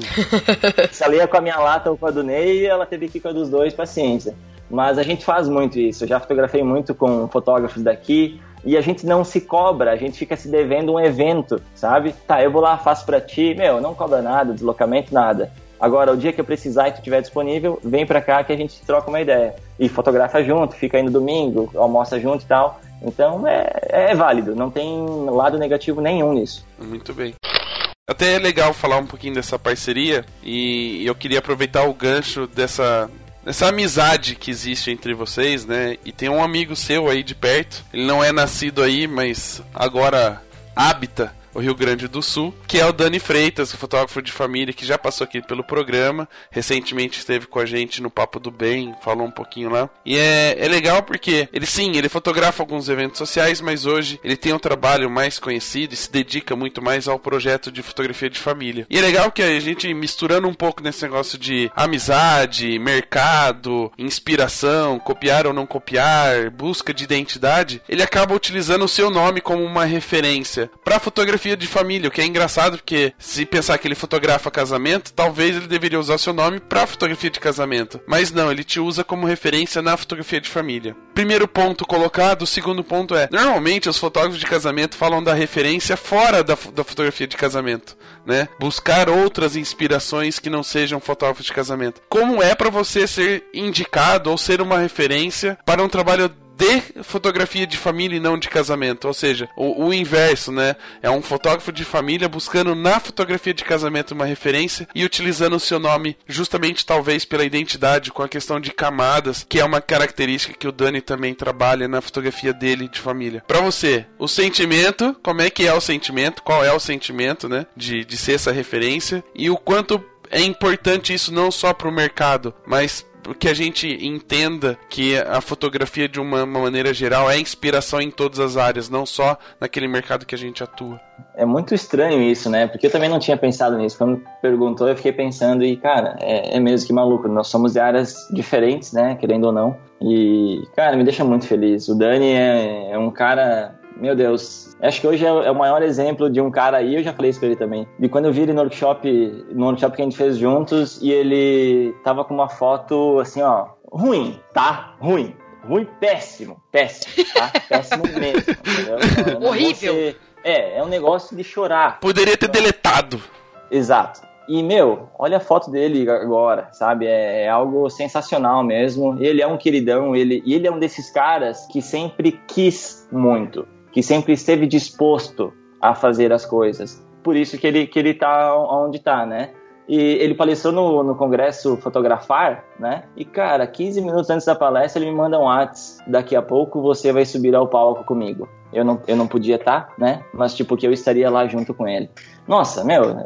Se ela ia com a minha lata ou com a do Ney, ela teve que ir com a dos dois, paciência. Mas a gente faz muito isso. Eu já fotografei muito com fotógrafos daqui e a gente não se cobra, a gente fica se devendo um evento, sabe? Tá, eu vou lá, faço pra ti, meu, não cobra nada, deslocamento, nada. Agora, o dia que eu precisar e tu estiver disponível, vem pra cá que a gente troca uma ideia. E fotografa junto, fica aí no domingo, almoça junto e tal. Então é, é válido, não tem lado negativo nenhum nisso. Muito bem. Até é legal falar um pouquinho dessa parceria e eu queria aproveitar o gancho dessa essa amizade que existe entre vocês, né? E tem um amigo seu aí de perto. Ele não é nascido aí, mas agora habita o Rio Grande do Sul, que é o Dani Freitas, fotógrafo de família que já passou aqui pelo programa, recentemente esteve com a gente no Papo do Bem, falou um pouquinho lá. E é, é legal porque ele sim, ele fotografa alguns eventos sociais, mas hoje ele tem um trabalho mais conhecido e se dedica muito mais ao projeto de fotografia de família. E é legal que a gente misturando um pouco nesse negócio de amizade, mercado, inspiração, copiar ou não copiar, busca de identidade, ele acaba utilizando o seu nome como uma referência para fotografia fotografia de família, o que é engraçado porque se pensar que ele fotografa casamento, talvez ele deveria usar seu nome para fotografia de casamento. Mas não, ele te usa como referência na fotografia de família. Primeiro ponto colocado, o segundo ponto é: normalmente os fotógrafos de casamento falam da referência fora da, da fotografia de casamento, né? Buscar outras inspirações que não sejam fotógrafos de casamento. Como é para você ser indicado ou ser uma referência para um trabalho de fotografia de família e não de casamento. Ou seja, o, o, inverso, né? É um fotógrafo de família buscando na fotografia de casamento uma referência e utilizando o seu nome justamente talvez pela identidade, com a questão de camadas, que é uma característica que o Dani também trabalha na fotografia dele de família. Para você, o sentimento, como é que é o sentimento? Qual é o sentimento, né? De, de ser essa referência e o quanto é importante isso não só para o mercado, mas que a gente entenda que a fotografia, de uma, uma maneira geral, é inspiração em todas as áreas, não só naquele mercado que a gente atua. É muito estranho isso, né? Porque eu também não tinha pensado nisso. Quando perguntou, eu fiquei pensando e, cara, é, é mesmo que maluco. Nós somos de áreas diferentes, né? Querendo ou não. E, cara, me deixa muito feliz. O Dani é, é um cara meu Deus, acho que hoje é, é, o maior exemplo de um cara aí, eu já falei isso pra ele também, de quando eu vi ele no workshop, no workshop que a gente fez juntos, e ele tava com uma foto assim, ó, ruim, tá? Ruim. Ruim, péssimo, péssimo, tá? Péssimo mesmo. É Horrível. Você, é, é um negócio de chorar. Poderia ter deletado. Exato. E, meu, olha a foto dele agora, sabe? É, é, algo sensacional mesmo. Ele é um queridão, ele, e ele é um desses caras que sempre quis muito que sempre esteve disposto a fazer as coisas. Por isso que ele, que ele tá onde tá, né? E ele palestrou no, no congresso Fotografar, né? E, cara, 15 minutos antes da palestra, ele me manda um WhatsApp. Daqui a pouco você vai subir ao palco comigo. Eu não, eu não podia estar, tá, né? Mas, tipo, que eu estaria lá junto com ele. Nossa, meu,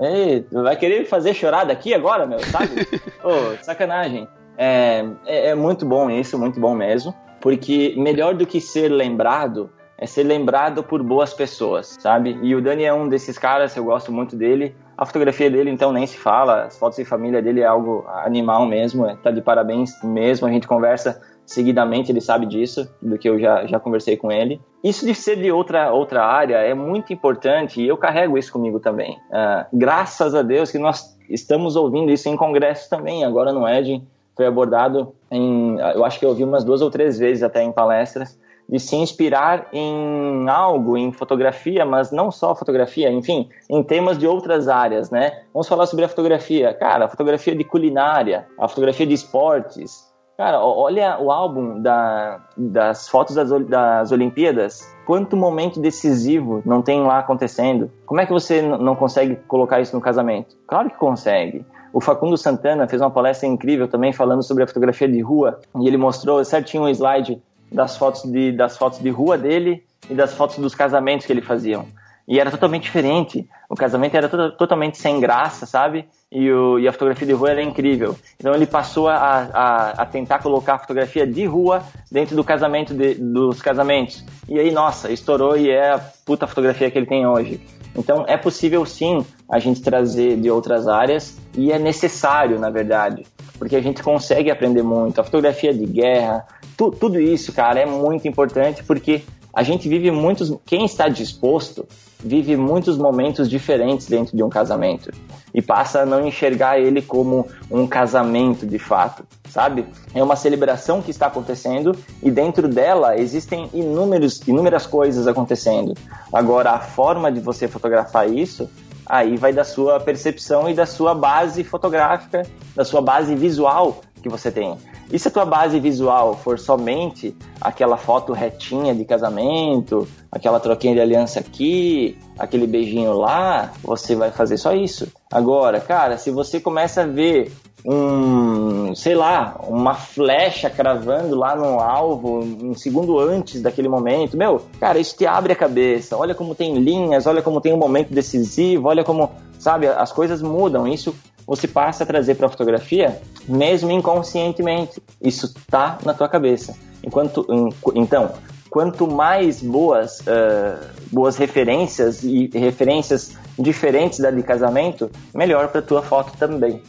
vai querer fazer chorar daqui agora, meu, sabe? Oh, sacanagem. É, é, é muito bom isso, muito bom mesmo. Porque melhor do que ser lembrado é ser lembrado por boas pessoas, sabe? E o Dani é um desses caras, eu gosto muito dele. A fotografia dele, então, nem se fala. As fotos de família dele é algo animal mesmo. É, tá de parabéns mesmo. A gente conversa seguidamente, ele sabe disso, do que eu já, já conversei com ele. Isso de ser de outra, outra área é muito importante e eu carrego isso comigo também. Uh, graças a Deus que nós estamos ouvindo isso em congressos também. Agora no Ed foi abordado em, eu acho que eu ouvi umas duas ou três vezes até em palestras, de se inspirar em algo, em fotografia, mas não só fotografia, enfim, em temas de outras áreas, né? Vamos falar sobre a fotografia. Cara, a fotografia de culinária, a fotografia de esportes. Cara, olha o álbum da, das fotos das, das Olimpíadas. Quanto momento decisivo não tem lá acontecendo? Como é que você não consegue colocar isso no casamento? Claro que consegue. O Facundo Santana fez uma palestra incrível também falando sobre a fotografia de rua e ele mostrou certinho um slide das fotos de, das fotos de rua dele e das fotos dos casamentos que ele faziam. E era totalmente diferente. O casamento era to totalmente sem graça, sabe? E, o, e, a fotografia de rua era incrível. Então ele passou a, a, a, tentar colocar a fotografia de rua dentro do casamento de, dos casamentos. E aí, nossa, estourou e é a puta fotografia que ele tem hoje. Então é possível sim a gente trazer de outras áreas e é necessário, na verdade, porque a gente consegue aprender muito. A fotografia de guerra, tu, tudo isso, cara, é muito importante porque a gente vive muitos. Quem está disposto vive muitos momentos diferentes dentro de um casamento e passa a não enxergar ele como um casamento de fato, sabe? É uma celebração que está acontecendo e dentro dela existem inúmeros, inúmeras coisas acontecendo. Agora, a forma de você fotografar isso aí vai da sua percepção e da sua base fotográfica, da sua base visual que você tem. E se a tua base visual for somente aquela foto retinha de casamento, aquela troquinha de aliança aqui, aquele beijinho lá, você vai fazer só isso. Agora, cara, se você começa a ver um, sei lá, uma flecha cravando lá no alvo um segundo antes daquele momento, meu, cara, isso te abre a cabeça. Olha como tem linhas, olha como tem um momento decisivo, olha como, sabe, as coisas mudam. Isso você passa a trazer para a fotografia, mesmo inconscientemente. Isso tá na tua cabeça. Enquanto, então, quanto mais boas, uh, boas referências e referências diferentes da de casamento, melhor para tua foto também.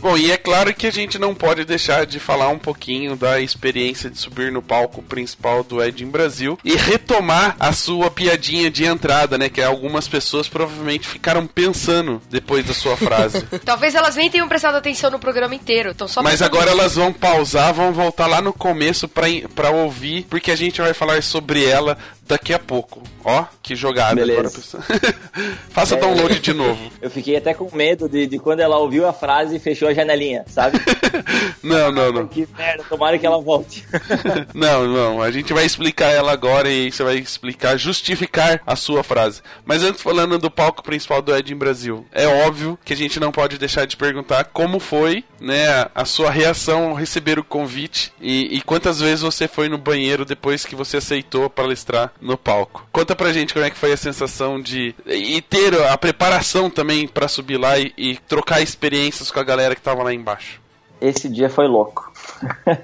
Bom, e é claro que a gente não pode deixar de falar um pouquinho da experiência de subir no palco principal do Ed em Brasil e retomar a sua piadinha de entrada, né? Que algumas pessoas provavelmente ficaram pensando depois da sua frase. Talvez elas nem tenham prestado atenção no programa inteiro, então só Mas agora elas vão pausar, vão voltar lá no começo para ouvir, porque a gente vai falar sobre ela daqui a pouco. Ó, que jogada. Beleza. Agora, Faça é, download de novo. Eu fiquei até com medo de, de quando ela ouviu a frase e fechou a janelinha, sabe? não, não, não. Que merda, tomara que ela volte. não, não. A gente vai explicar ela agora e você vai explicar, justificar a sua frase. Mas antes, falando do palco principal do Ed em Brasil, é óbvio que a gente não pode deixar de perguntar como foi, né, a sua reação ao receber o convite e, e quantas vezes você foi no banheiro depois que você aceitou palestrar no palco. Conta pra gente como é que foi a sensação de. e ter a preparação também para subir lá e, e trocar experiências com a galera que tava lá embaixo. Esse dia foi louco.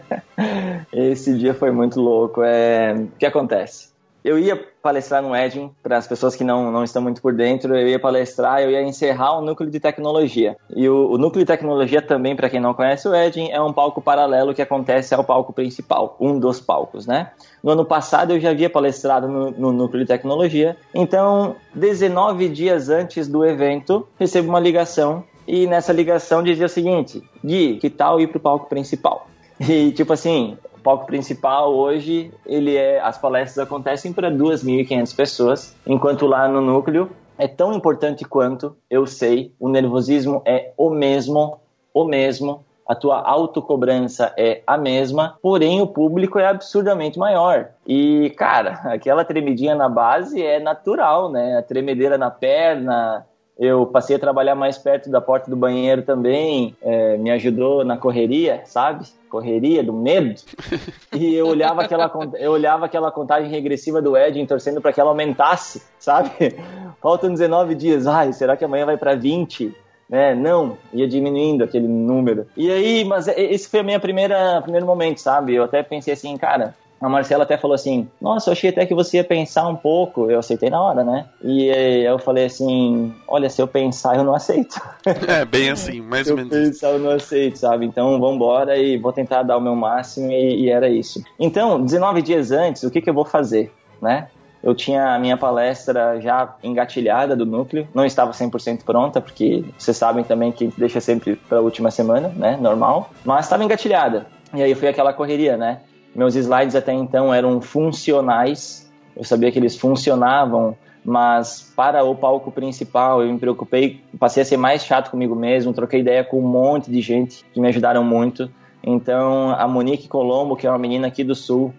Esse dia foi muito louco. É... O que acontece? Eu ia palestrar no Edging, para as pessoas que não, não estão muito por dentro, eu ia palestrar, eu ia encerrar o núcleo de tecnologia. E o, o núcleo de tecnologia também, para quem não conhece o Edging, é um palco paralelo que acontece ao palco principal, um dos palcos, né? No ano passado eu já havia palestrado no, no núcleo de tecnologia, então 19 dias antes do evento, recebo uma ligação e nessa ligação dizia o seguinte: Gui, que tal ir para o palco principal? E tipo assim, o palco principal hoje, ele é, as palestras acontecem para 2.500 pessoas, enquanto lá no núcleo é tão importante quanto, eu sei, o nervosismo é o mesmo, o mesmo, a tua autocobrança é a mesma, porém o público é absurdamente maior. E, cara, aquela tremidinha na base é natural, né? A tremedeira na perna, eu passei a trabalhar mais perto da porta do banheiro também, é, me ajudou na correria, sabe? Correria do medo. E eu olhava aquela, eu olhava aquela contagem regressiva do Edin torcendo para que ela aumentasse, sabe? Faltam 19 dias. Ai, será que amanhã vai para 20? né? Não, ia diminuindo aquele número. E aí, mas esse foi a minha primeira primeiro momento, sabe? Eu até pensei assim, cara, a Marcela até falou assim: Nossa, eu achei até que você ia pensar um pouco. Eu aceitei na hora, né? E eu falei assim: Olha, se eu pensar, eu não aceito. É, bem assim, mais ou menos. Se eu pensar, eu não aceito, sabe? Então vambora e vou tentar dar o meu máximo. E, e era isso. Então, 19 dias antes, o que, que eu vou fazer, né? Eu tinha a minha palestra já engatilhada do núcleo, não estava 100% pronta, porque vocês sabem também que deixa sempre para a última semana, né? Normal. Mas estava engatilhada. E aí foi aquela correria, né? Meus slides até então eram funcionais, eu sabia que eles funcionavam, mas para o palco principal eu me preocupei, passei a ser mais chato comigo mesmo, troquei ideia com um monte de gente que me ajudaram muito. Então a Monique Colombo, que é uma menina aqui do Sul,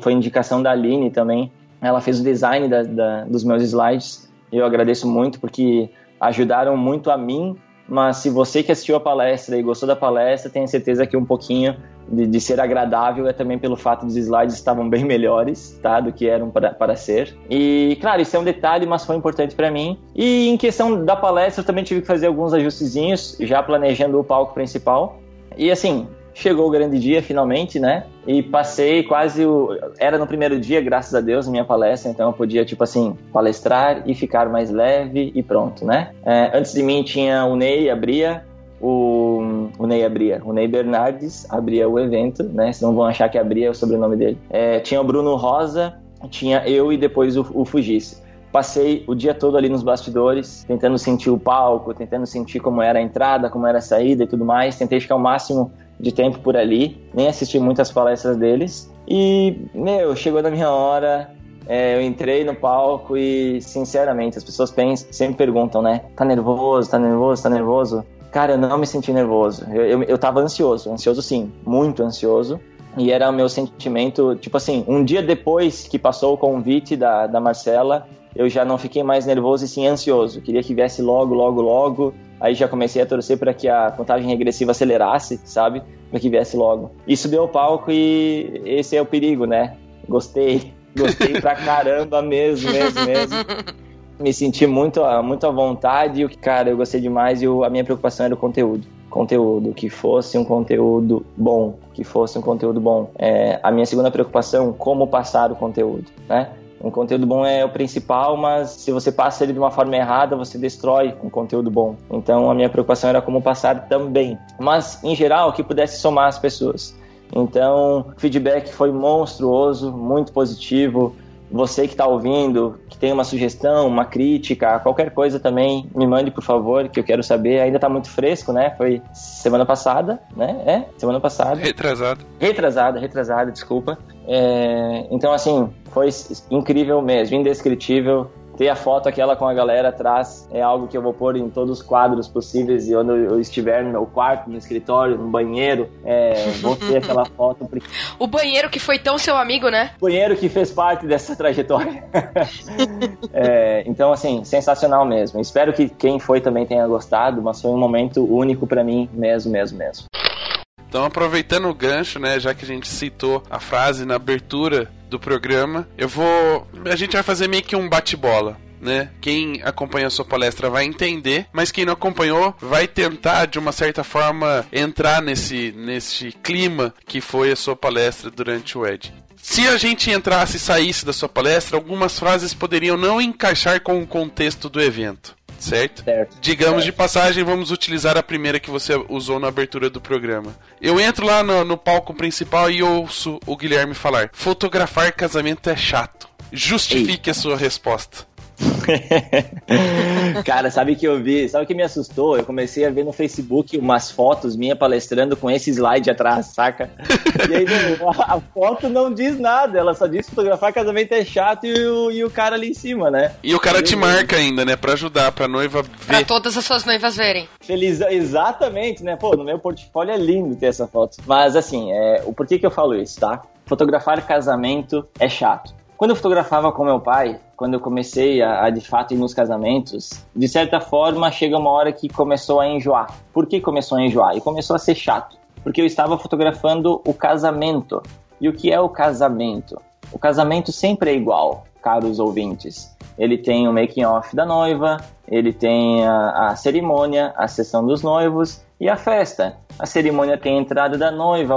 foi indicação da Aline também, ela fez o design da, da, dos meus slides. Eu agradeço muito porque ajudaram muito a mim mas se você que assistiu a palestra e gostou da palestra, tenha certeza que um pouquinho de, de, ser agradável é também pelo fato dos slides estavam bem melhores, tá, do que eram para, para ser. E, claro, isso é um detalhe, mas foi importante para mim. E em questão da palestra, eu também tive que fazer alguns ajustezinhos, já planejando o palco principal. E assim, chegou o grande dia finalmente, né? E passei quase o. Era no primeiro dia, graças a Deus, minha palestra, então eu podia, tipo assim, palestrar e ficar mais leve e pronto, né? É, antes de mim tinha o Ney, abria, o, o Ney abria, o Ney Bernardes abria o evento, né? Senão vão achar que abria o sobrenome dele. É, tinha o Bruno Rosa, tinha eu e depois o, o Fugisse passei o dia todo ali nos bastidores, tentando sentir o palco, tentando sentir como era a entrada, como era a saída e tudo mais. Tentei ficar o máximo de tempo por ali, nem assisti muitas palestras deles. E, meu, chegou na minha hora, é, eu entrei no palco e, sinceramente, as pessoas pensam, sempre perguntam, né? Tá nervoso, tá nervoso, tá nervoso? Cara, eu não me senti nervoso. Eu, eu, eu tava ansioso, ansioso sim, muito ansioso. E era o meu sentimento, tipo assim, um dia depois que passou o convite da, da Marcela, eu já não fiquei mais nervoso e sim ansioso. Queria que viesse logo, logo, logo. Aí já comecei a torcer para que a contagem regressiva acelerasse, sabe? Para que viesse logo. Subi ao palco e esse é o perigo, né? Gostei. Gostei pra caramba mesmo, mesmo, mesmo. Me senti muito, muito à vontade. E, cara, eu gostei demais e a minha preocupação era o conteúdo conteúdo, que fosse um conteúdo bom, que fosse um conteúdo bom. É, a minha segunda preocupação, como passar o conteúdo, né? Um conteúdo bom é o principal, mas se você passa ele de uma forma errada, você destrói um conteúdo bom. Então a minha preocupação era como passar também. Mas, em geral, que pudesse somar as pessoas. Então, o feedback foi monstruoso, muito positivo. Você que está ouvindo, que tem uma sugestão, uma crítica, qualquer coisa também, me mande, por favor, que eu quero saber. Ainda está muito fresco, né? Foi semana passada, né? É, semana passada. Retrasada. Retrasada, retrasada, desculpa. É, então, assim, foi incrível mesmo, indescritível. Ter a foto aquela com a galera atrás é algo que eu vou pôr em todos os quadros possíveis e onde eu estiver no meu quarto, no escritório, no banheiro, é, vou ter aquela foto. O banheiro que foi tão seu amigo, né? O banheiro que fez parte dessa trajetória. é, então, assim, sensacional mesmo. Espero que quem foi também tenha gostado, mas foi um momento único para mim mesmo, mesmo, mesmo. Então, aproveitando o gancho, né, já que a gente citou a frase na abertura do programa, eu vou. A gente vai fazer meio que um bate-bola. né? Quem acompanha a sua palestra vai entender, mas quem não acompanhou vai tentar de uma certa forma entrar nesse nesse clima que foi a sua palestra durante o ED. Se a gente entrasse e saísse da sua palestra, algumas frases poderiam não encaixar com o contexto do evento. Certo? Certo. Digamos Certo. de passagem, vamos utilizar a primeira que você usou na abertura do programa. Eu entro lá no, no palco principal e ouço o Guilherme falar: fotografar casamento é chato. Justifique a sua resposta. Cara, sabe que eu vi, sabe o que me assustou? Eu comecei a ver no Facebook umas fotos minha palestrando com esse slide atrás, saca? E aí a, a foto não diz nada, ela só diz fotografar casamento é chato e o, e o cara ali em cima, né? E o cara te marca ainda, né? Pra ajudar, pra noiva Pra ver. todas as suas noivas verem. Feliz, exatamente, né? Pô, no meu portfólio é lindo ter essa foto. Mas assim, é, o porquê que eu falo isso, tá? Fotografar casamento é chato. Quando eu fotografava com meu pai, quando eu comecei a, a, de fato ir nos casamentos, de certa forma chega uma hora que começou a enjoar. Por que começou a enjoar? E começou a ser chato. Porque eu estava fotografando o casamento. E o que é o casamento? O casamento sempre é igual, caros ouvintes. Ele tem o making off da noiva, ele tem a, a cerimônia, a sessão dos noivos e a festa. A cerimônia tem a entrada da noiva,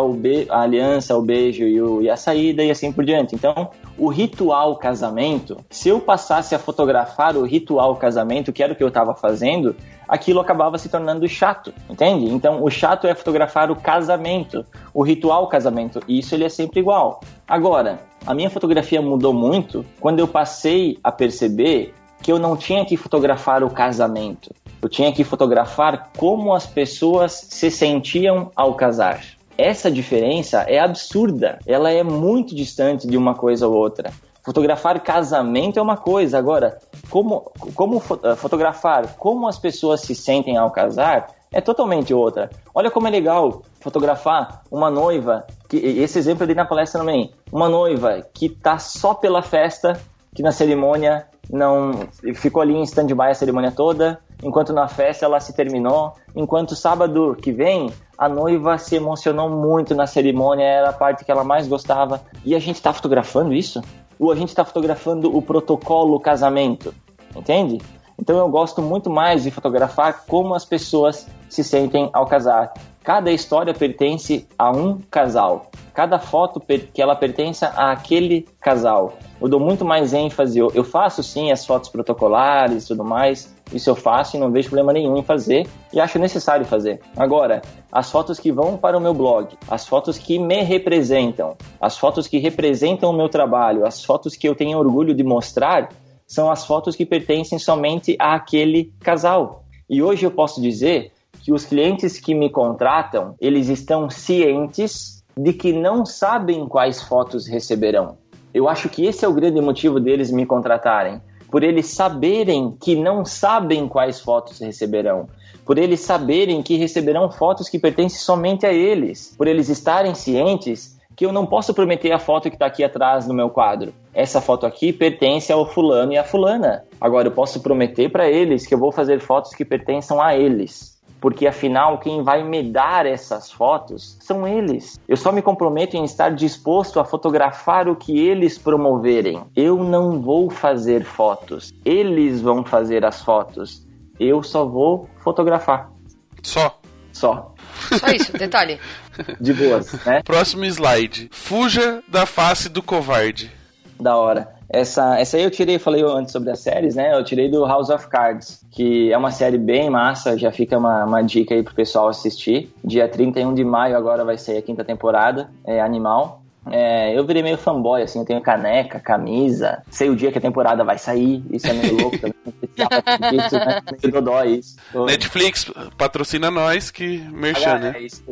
a aliança, o beijo e, o, e, a saída e assim por diante. Então, o ritual casamento, se eu passasse a fotografar o ritual casamento, que era o que eu estava fazendo, aquilo acabava se tornando chato, entende? Então, o chato é fotografar o casamento, o ritual casamento, e isso ele é sempre igual. Agora, a minha fotografia mudou muito quando eu passei a perceber que eu não tinha que fotografar o casamento. Eu tinha que fotografar como as pessoas se sentiam ao casar. Essa diferença é absurda. Ela é muito distante de uma coisa ou outra. Fotografar casamento é uma coisa, agora, como, como fotografar como as pessoas se sentem ao casar é totalmente outra. Olha como é legal fotografar uma noiva, que esse exemplo eu dei na palestra também, uma noiva que tá só pela festa, que na cerimônia não ficou ali em stand-by a cerimônia toda, enquanto na festa ela se terminou, enquanto sábado que vem a noiva se emocionou muito na cerimônia, era a parte que ela mais gostava. E a gente está fotografando isso? Ou a gente está fotografando o protocolo casamento? Entende? Então eu gosto muito mais de fotografar como as pessoas se sentem ao casar. Cada história pertence a um casal. Cada foto que ela pertence àquele casal. Eu dou muito mais ênfase. Eu faço sim as fotos protocolares e tudo mais. Isso eu faço e não vejo problema nenhum em fazer. E acho necessário fazer. Agora, as fotos que vão para o meu blog, as fotos que me representam, as fotos que representam o meu trabalho, as fotos que eu tenho orgulho de mostrar, são as fotos que pertencem somente àquele casal. E hoje eu posso dizer que os clientes que me contratam, eles estão cientes de que não sabem quais fotos receberão. Eu acho que esse é o grande motivo deles me contratarem, por eles saberem que não sabem quais fotos receberão, por eles saberem que receberão fotos que pertencem somente a eles, por eles estarem cientes que eu não posso prometer a foto que está aqui atrás no meu quadro. Essa foto aqui pertence ao fulano e à fulana. Agora eu posso prometer para eles que eu vou fazer fotos que pertençam a eles porque afinal quem vai me dar essas fotos são eles. Eu só me comprometo em estar disposto a fotografar o que eles promoverem. Eu não vou fazer fotos, eles vão fazer as fotos. Eu só vou fotografar. Só. Só. Só isso, detalhe. De boas, né? Próximo slide. Fuja da face do covarde. Da hora. Essa, essa aí eu tirei, falei antes sobre as séries, né? Eu tirei do House of Cards, que é uma série bem massa, já fica uma, uma dica aí pro pessoal assistir. Dia 31 de maio agora vai sair a quinta temporada, é Animal. É, eu virei meio fanboy, assim, eu tenho caneca, camisa, sei o dia que a temporada vai sair, isso é meio louco também. isso, né? Meio dodói isso. Tô... Netflix patrocina nós que merchan, né? É isso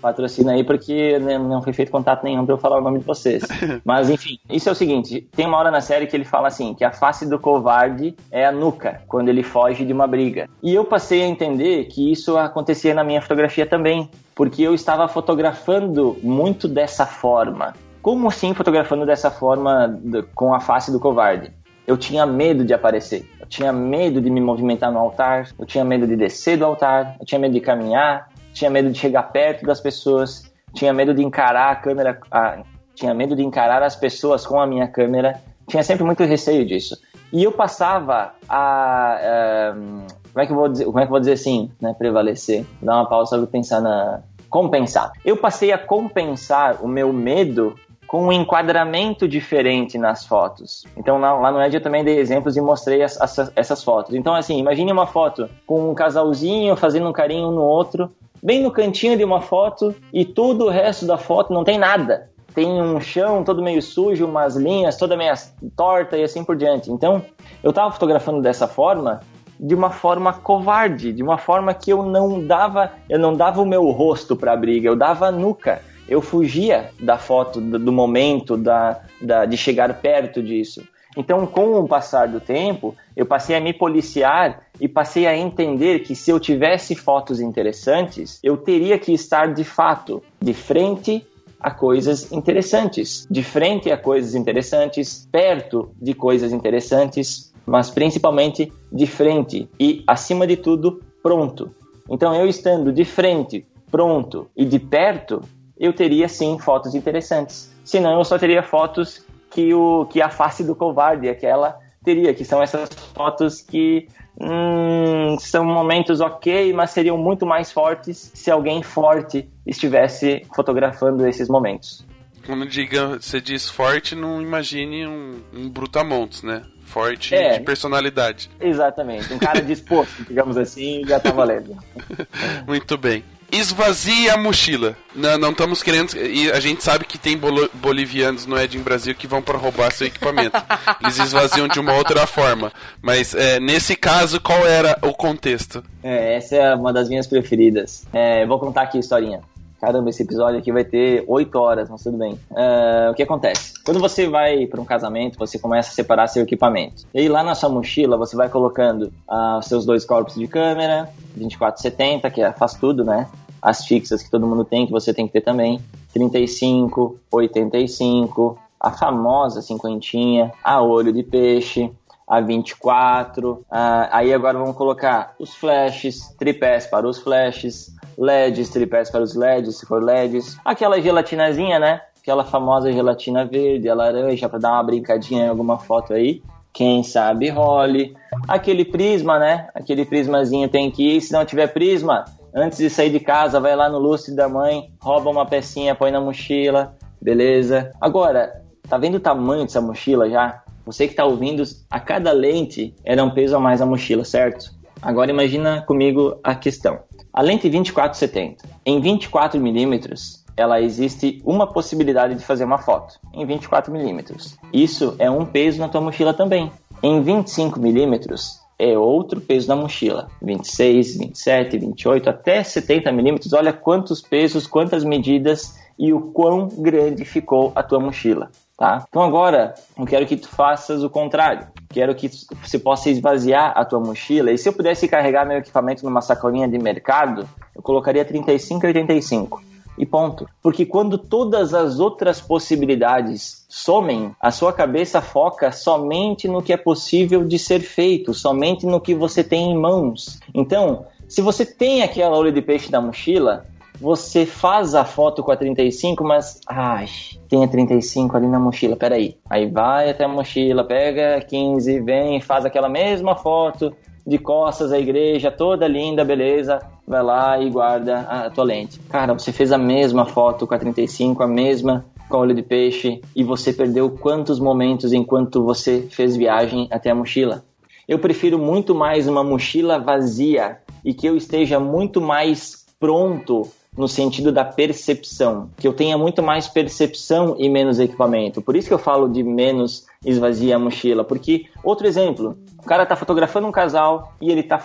patrocina aí porque não foi feito contato nenhum para eu falar o nome de vocês. Mas enfim, isso é o seguinte: tem uma hora na série que ele fala assim que a face do covarde é a nuca quando ele foge de uma briga. E eu passei a entender que isso acontecia na minha fotografia também, porque eu estava fotografando muito dessa forma. Como assim fotografando dessa forma com a face do covarde? Eu tinha medo de aparecer, eu tinha medo de me movimentar no altar, eu tinha medo de descer do altar, eu tinha medo de caminhar, tinha medo de chegar perto das pessoas, tinha medo de encarar a câmera, a, tinha medo de encarar as pessoas com a minha câmera, tinha sempre muito receio disso. E eu passava a. Um, como, é que eu vou dizer, como é que vou dizer assim, né? Prevalecer. Dar uma pausa para pensar na. Compensar. Eu passei a compensar o meu medo com um enquadramento diferente nas fotos. Então lá, lá no Ed eu também dei exemplos e mostrei as, as, essas fotos. Então assim, imagine uma foto com um casalzinho fazendo um carinho um no outro, bem no cantinho de uma foto e todo o resto da foto não tem nada. Tem um chão todo meio sujo, umas linhas toda meio torta e assim por diante. Então, eu estava fotografando dessa forma, de uma forma covarde, de uma forma que eu não dava, eu não dava o meu rosto para a briga, eu dava a nuca eu fugia da foto, do, momento, da, da, de chegar perto disso. Então, com o passar do tempo, eu passei a me policiar e passei a entender que se eu tivesse fotos interessantes, eu teria que estar de fato de frente a coisas interessantes, de frente a coisas interessantes, perto de coisas interessantes, mas principalmente de frente e, acima de tudo, pronto. Então, eu estando de frente, pronto e de perto, eu teria sim fotos interessantes. Senão eu só teria fotos que, o, que a face do covarde, aquela teria, que são essas fotos que hum, são momentos ok, mas seriam muito mais fortes se alguém forte estivesse fotografando esses momentos. Quando diga, você diz forte, não imagine um, um brutamontes, né? Forte é, de personalidade. Exatamente. Um cara disposto, digamos assim, já tá valendo. Muito bem esvazie a mochila. Não, não estamos querendo. E a gente sabe que tem bolivianos no Edin Brasil que vão para roubar seu equipamento. Eles esvaziam de uma outra forma. Mas é, nesse caso, qual era o contexto? É, essa é uma das minhas preferidas. É, vou contar aqui a historinha. Caramba, esse episódio aqui vai ter 8 horas, mas tudo bem. Uh, o que acontece? Quando você vai para um casamento, você começa a separar seu equipamento. E aí, lá na sua mochila, você vai colocando uh, seus dois corpos de câmera, 2470, que é, faz tudo, né? As fixas que todo mundo tem, que você tem que ter também. 35, 85, a famosa cinquentinha, a olho de peixe, a 24. Uh, aí agora vamos colocar os flashes, tripés para os flashes, LEDs, tripés para os LEDs, se for LEDs. Aquela gelatinazinha, né? Aquela famosa gelatina verde, a laranja, para dar uma brincadinha em alguma foto aí. Quem sabe role. Aquele prisma, né? Aquele prismazinho tem que ir. Se não tiver prisma, antes de sair de casa, vai lá no lustre da mãe, rouba uma pecinha, põe na mochila, beleza? Agora, tá vendo o tamanho dessa mochila já? Você que está ouvindo, a cada lente era um peso a mais a mochila, certo? Agora imagina comigo a questão. A lente 2470. Em 24 milímetros, ela existe uma possibilidade de fazer uma foto em 24 milímetros. Isso é um peso na tua mochila também. Em 25 milímetros é outro peso na mochila. 26, 27, 28 até 70 milímetros. Olha quantos pesos, quantas medidas e o quão grande ficou a tua mochila tá? Então agora eu quero que tu faças o contrário. Quero que você possa esvaziar a tua mochila. E se eu pudesse carregar meu equipamento numa sacolinha de mercado, eu colocaria 35 e 85. E ponto. Porque quando todas as outras possibilidades somem, a sua cabeça foca somente no que é possível de ser feito, somente no que você tem em mãos. Então, se você tem aquela olho de peixe da mochila, você faz a foto com a 35, mas ai, tem a 35 ali na mochila, peraí. Aí vai até a mochila, pega 15, vem, faz aquela mesma foto de costas à igreja, toda linda, beleza, vai lá e guarda a tua lente. Cara, você fez a mesma foto com a 35, a mesma com olho de peixe e você perdeu quantos momentos enquanto você fez viagem até a mochila? Eu prefiro muito mais uma mochila vazia e que eu esteja muito mais pronto no sentido da percepção, que eu tenha muito mais percepção e menos equipamento. Por isso que eu falo de menos esvazia a mochila, porque outro exemplo, o cara tá fotografando um casal e ele tá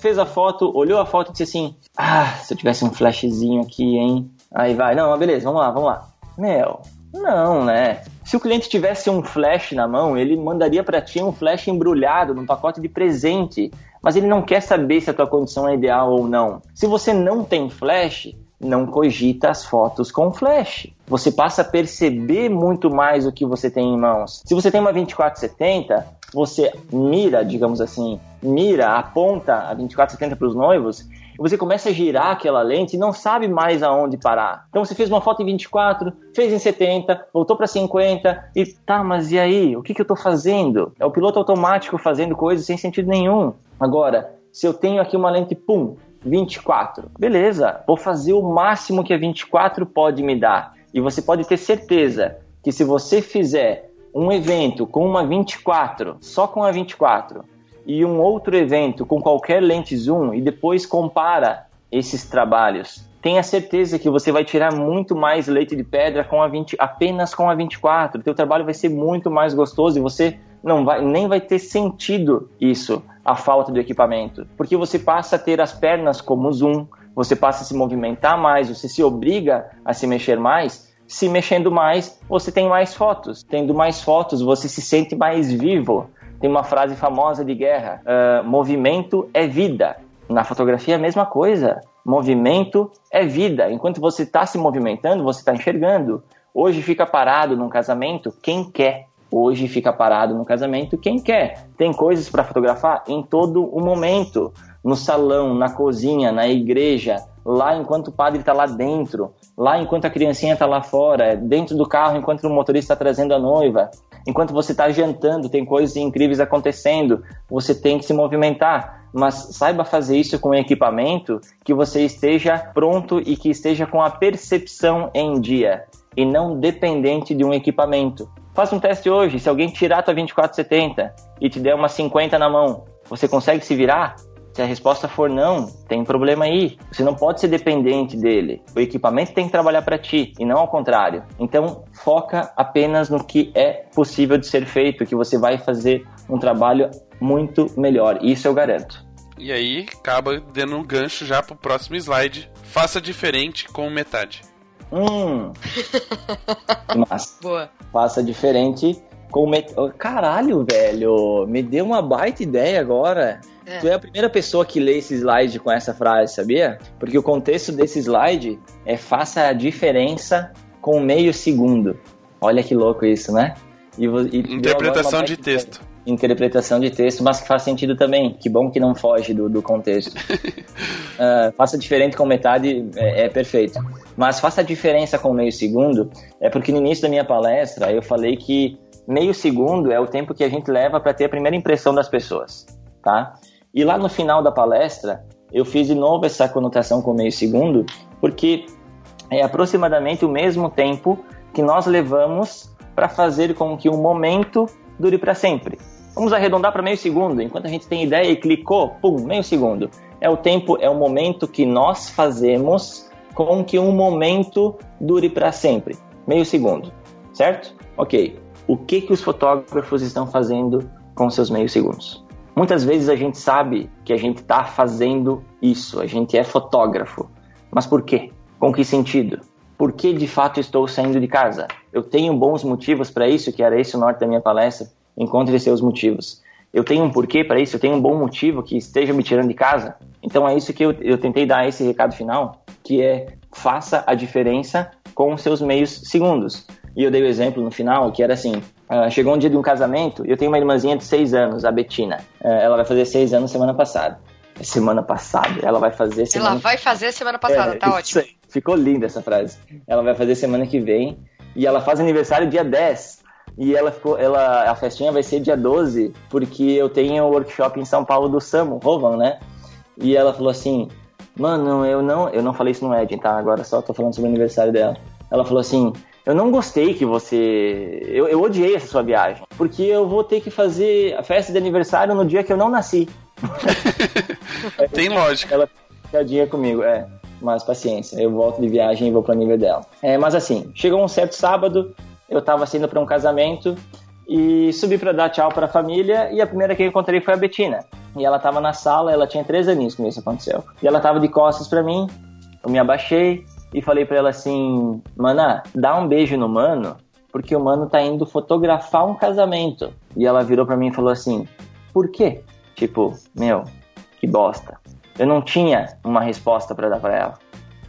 fez a foto, olhou a foto e disse assim: "Ah, se eu tivesse um flashzinho aqui, hein?". Aí vai, não, beleza, vamos lá, vamos lá. Meu, não, né? Se o cliente tivesse um flash na mão, ele mandaria para ti um flash embrulhado num pacote de presente, mas ele não quer saber se a tua condição é ideal ou não. Se você não tem flash, não cogita as fotos com flash. Você passa a perceber muito mais o que você tem em mãos. Se você tem uma 2470, você mira, digamos assim, mira, aponta a 2470 para os noivos você começa a girar aquela lente e não sabe mais aonde parar. Então você fez uma foto em 24, fez em 70, voltou para 50 e tá, mas e aí? O que, que eu estou fazendo? É o piloto automático fazendo coisas sem sentido nenhum. Agora, se eu tenho aqui uma lente, pum, 24. Beleza, vou fazer o máximo que a 24 pode me dar. E você pode ter certeza que se você fizer um evento com uma 24, só com a 24, e um outro evento com qualquer lente zoom e depois compara esses trabalhos, tenha certeza que você vai tirar muito mais leite de pedra com a 20, apenas com a 24. O teu trabalho vai ser muito mais gostoso e você não vai nem vai ter sentido isso, a falta do equipamento, porque você passa a ter as pernas como zoom, você passa a se movimentar mais, você se obriga a se mexer mais se mexendo mais, você tem mais fotos. Tendo mais fotos, você se sente mais vivo. Tem uma frase famosa de guerra: uh, movimento é vida. Na fotografia é a mesma coisa. Movimento é vida. Enquanto você está se movimentando, você está enxergando. Hoje fica parado num casamento quem quer. Hoje fica parado no casamento quem quer. Tem coisas para fotografar em todo o momento. No salão, na cozinha, na igreja, lá enquanto o padre está lá dentro, lá enquanto a criancinha está lá fora, dentro do carro enquanto o motorista está trazendo a noiva, enquanto você está jantando, tem coisas incríveis acontecendo, você tem que se movimentar. Mas saiba fazer isso com equipamento que você esteja pronto e que esteja com a percepção em dia e não dependente de um equipamento. Faça um teste hoje. Se alguém tirar tua 2470 e te der uma 50 na mão, você consegue se virar? Se a resposta for não, tem problema aí. Você não pode ser dependente dele. O equipamento tem que trabalhar para ti e não ao contrário. Então, foca apenas no que é possível de ser feito, que você vai fazer um trabalho muito melhor. Isso eu garanto. E aí, acaba dando um gancho já pro próximo slide. Faça diferente com metade. Hum. Mas Boa. faça diferente com met... Caralho, velho. Me deu uma baita ideia agora. É. Tu é a primeira pessoa que lê esse slide com essa frase, sabia? Porque o contexto desse slide é faça a diferença com meio segundo. Olha que louco isso, né? E, e Interpretação de texto. Interpretação de texto, mas que faz sentido também. Que bom que não foge do, do contexto. Ah, faça diferente com metade é, é perfeito. Mas faça a diferença com meio segundo é porque no início da minha palestra eu falei que meio segundo é o tempo que a gente leva para ter a primeira impressão das pessoas, tá? E lá no final da palestra eu fiz de novo essa conotação com meio segundo porque é aproximadamente o mesmo tempo que nós levamos para fazer com que um momento dure para sempre. Vamos arredondar para meio segundo, enquanto a gente tem ideia e clicou, pum, meio segundo. É o tempo, é o momento que nós fazemos com que um momento dure para sempre. Meio segundo, certo? Ok. O que que os fotógrafos estão fazendo com seus meios segundos? Muitas vezes a gente sabe que a gente está fazendo isso, a gente é fotógrafo. Mas por quê? Com que sentido? Por que de fato estou saindo de casa? Eu tenho bons motivos para isso, que era esse o norte da minha palestra. Encontre seus motivos. Eu tenho um porquê para isso, eu tenho um bom motivo que esteja me tirando de casa. Então é isso que eu, eu tentei dar esse recado final, que é faça a diferença com os seus meios segundos. E eu dei o exemplo no final, que era assim, ah, chegou um dia de um casamento, eu tenho uma irmãzinha de seis anos, a Betina. Ah, ela vai fazer seis anos semana passada. Semana passada, ela vai fazer semana Ela vai fazer semana passada, é, tá ótimo. Ficou linda essa frase. Ela vai fazer semana que vem e ela faz aniversário dia 10. E ela ficou, ela, a festinha vai ser dia 12, porque eu tenho um workshop em São Paulo do Samu, Rovan, né? E ela falou assim: "Mano, eu não, eu não falei isso no Ed, tá? Agora só tô falando sobre o aniversário dela". Ela falou assim: "Eu não gostei que você, eu, eu odiei essa sua viagem, porque eu vou ter que fazer a festa de aniversário no dia que eu não nasci". Tem lógica. Ela piadinha comigo, é. Mas paciência, eu volto de viagem e vou pro nível dela. É, mas assim, chegou um certo sábado, eu tava saindo pra um casamento e subi pra dar tchau pra família e a primeira que eu encontrei foi a Betina. E ela tava na sala, ela tinha três aninhos quando isso aconteceu. E ela tava de costas pra mim, eu me abaixei e falei pra ela assim: Mana, dá um beijo no mano, porque o mano tá indo fotografar um casamento. E ela virou pra mim e falou assim: Por quê? Tipo, meu, que bosta. Eu não tinha uma resposta para dar para ela,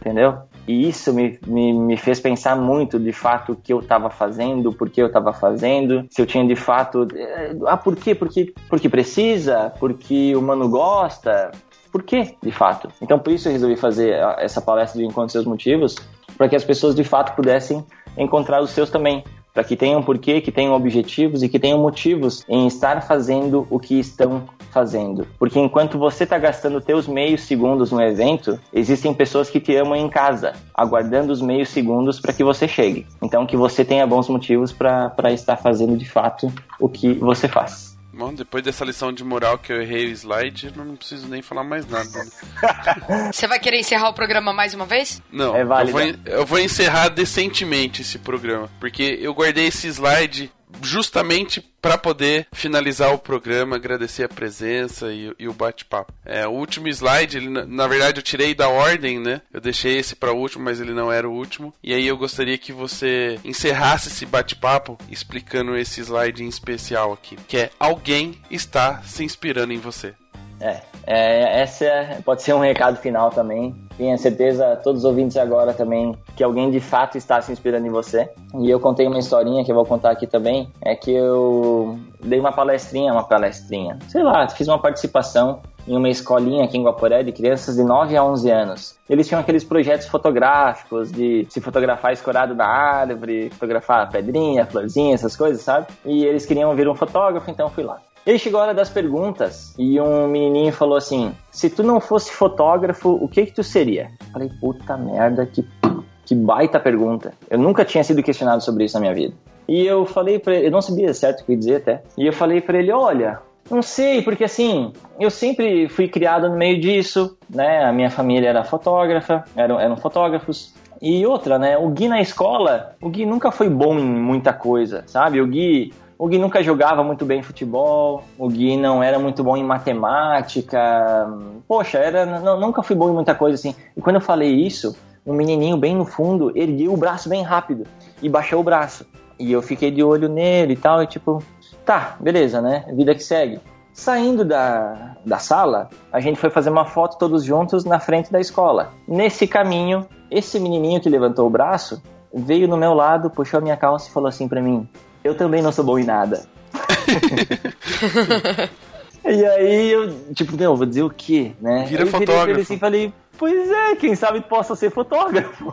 entendeu? E isso me, me, me fez pensar muito de fato o que eu estava fazendo, por que eu estava fazendo, se eu tinha de fato. eh, Ah, por quê? Porque, porque precisa? Porque o mano gosta? por quê, de fato. Então, por isso eu resolvi fazer essa palestra de Encontre Seus Motivos, para que as pessoas de fato pudessem encontrar os seus também para que tenham porquê, que tenham objetivos e que tenham motivos em estar fazendo o que estão fazendo. Porque enquanto você está gastando teus meios segundos no evento, existem pessoas que te amam em casa, aguardando os meios segundos para que você chegue. Então que você tenha bons motivos para estar fazendo de fato o que você faz. Bom, depois dessa lição de moral que eu errei o slide, não preciso nem falar mais nada. Você vai querer encerrar o programa mais uma vez? Não, é eu, vou, eu vou encerrar decentemente esse programa, porque eu guardei esse slide justamente para poder finalizar o programa, agradecer a presença e, e o bate-papo. É, o último slide, ele, na verdade eu tirei da ordem, né? Eu deixei esse para o último, mas ele não era o último. E aí eu gostaria que você encerrasse esse bate-papo explicando esse slide em especial aqui, que é alguém está se inspirando em você. É, é, essa é, pode ser um recado final também. Tenha certeza, todos os ouvintes agora também, que alguém de fato está se inspirando em você. E eu contei uma historinha que eu vou contar aqui também. É que eu dei uma palestrinha, uma palestrinha, sei lá, fiz uma participação em uma escolinha aqui em Guaporé de crianças de 9 a 11 anos. Eles tinham aqueles projetos fotográficos de se fotografar escorado na árvore, fotografar pedrinha, florzinha, essas coisas, sabe? E eles queriam ver um fotógrafo, então fui lá. Ele chegou a hora das perguntas e um menininho falou assim: Se tu não fosse fotógrafo, o que que tu seria? Falei, puta merda, que, que baita pergunta. Eu nunca tinha sido questionado sobre isso na minha vida. E eu falei para ele, eu não sabia certo o que dizer até. E eu falei para ele: Olha, não sei, porque assim, eu sempre fui criado no meio disso, né? A minha família era fotógrafa, eram, eram fotógrafos. E outra, né? O Gui na escola, o Gui nunca foi bom em muita coisa, sabe? O Gui o Gui nunca jogava muito bem futebol, o Gui não era muito bom em matemática. Poxa, era, não, nunca fui bom em muita coisa assim. E quando eu falei isso, um menininho bem no fundo ergueu o braço bem rápido e baixou o braço. E eu fiquei de olho nele e tal, e tipo, tá, beleza, né? Vida que segue. Saindo da, da sala, a gente foi fazer uma foto todos juntos na frente da escola. Nesse caminho, esse menininho que levantou o braço veio no meu lado, puxou a minha calça e falou assim para mim: eu também não sou bom em nada. e aí eu, tipo, não, vou dizer o quê, né? Vira eu fotógrafo. Ele assim, falei, pois é, quem sabe possa ser fotógrafo.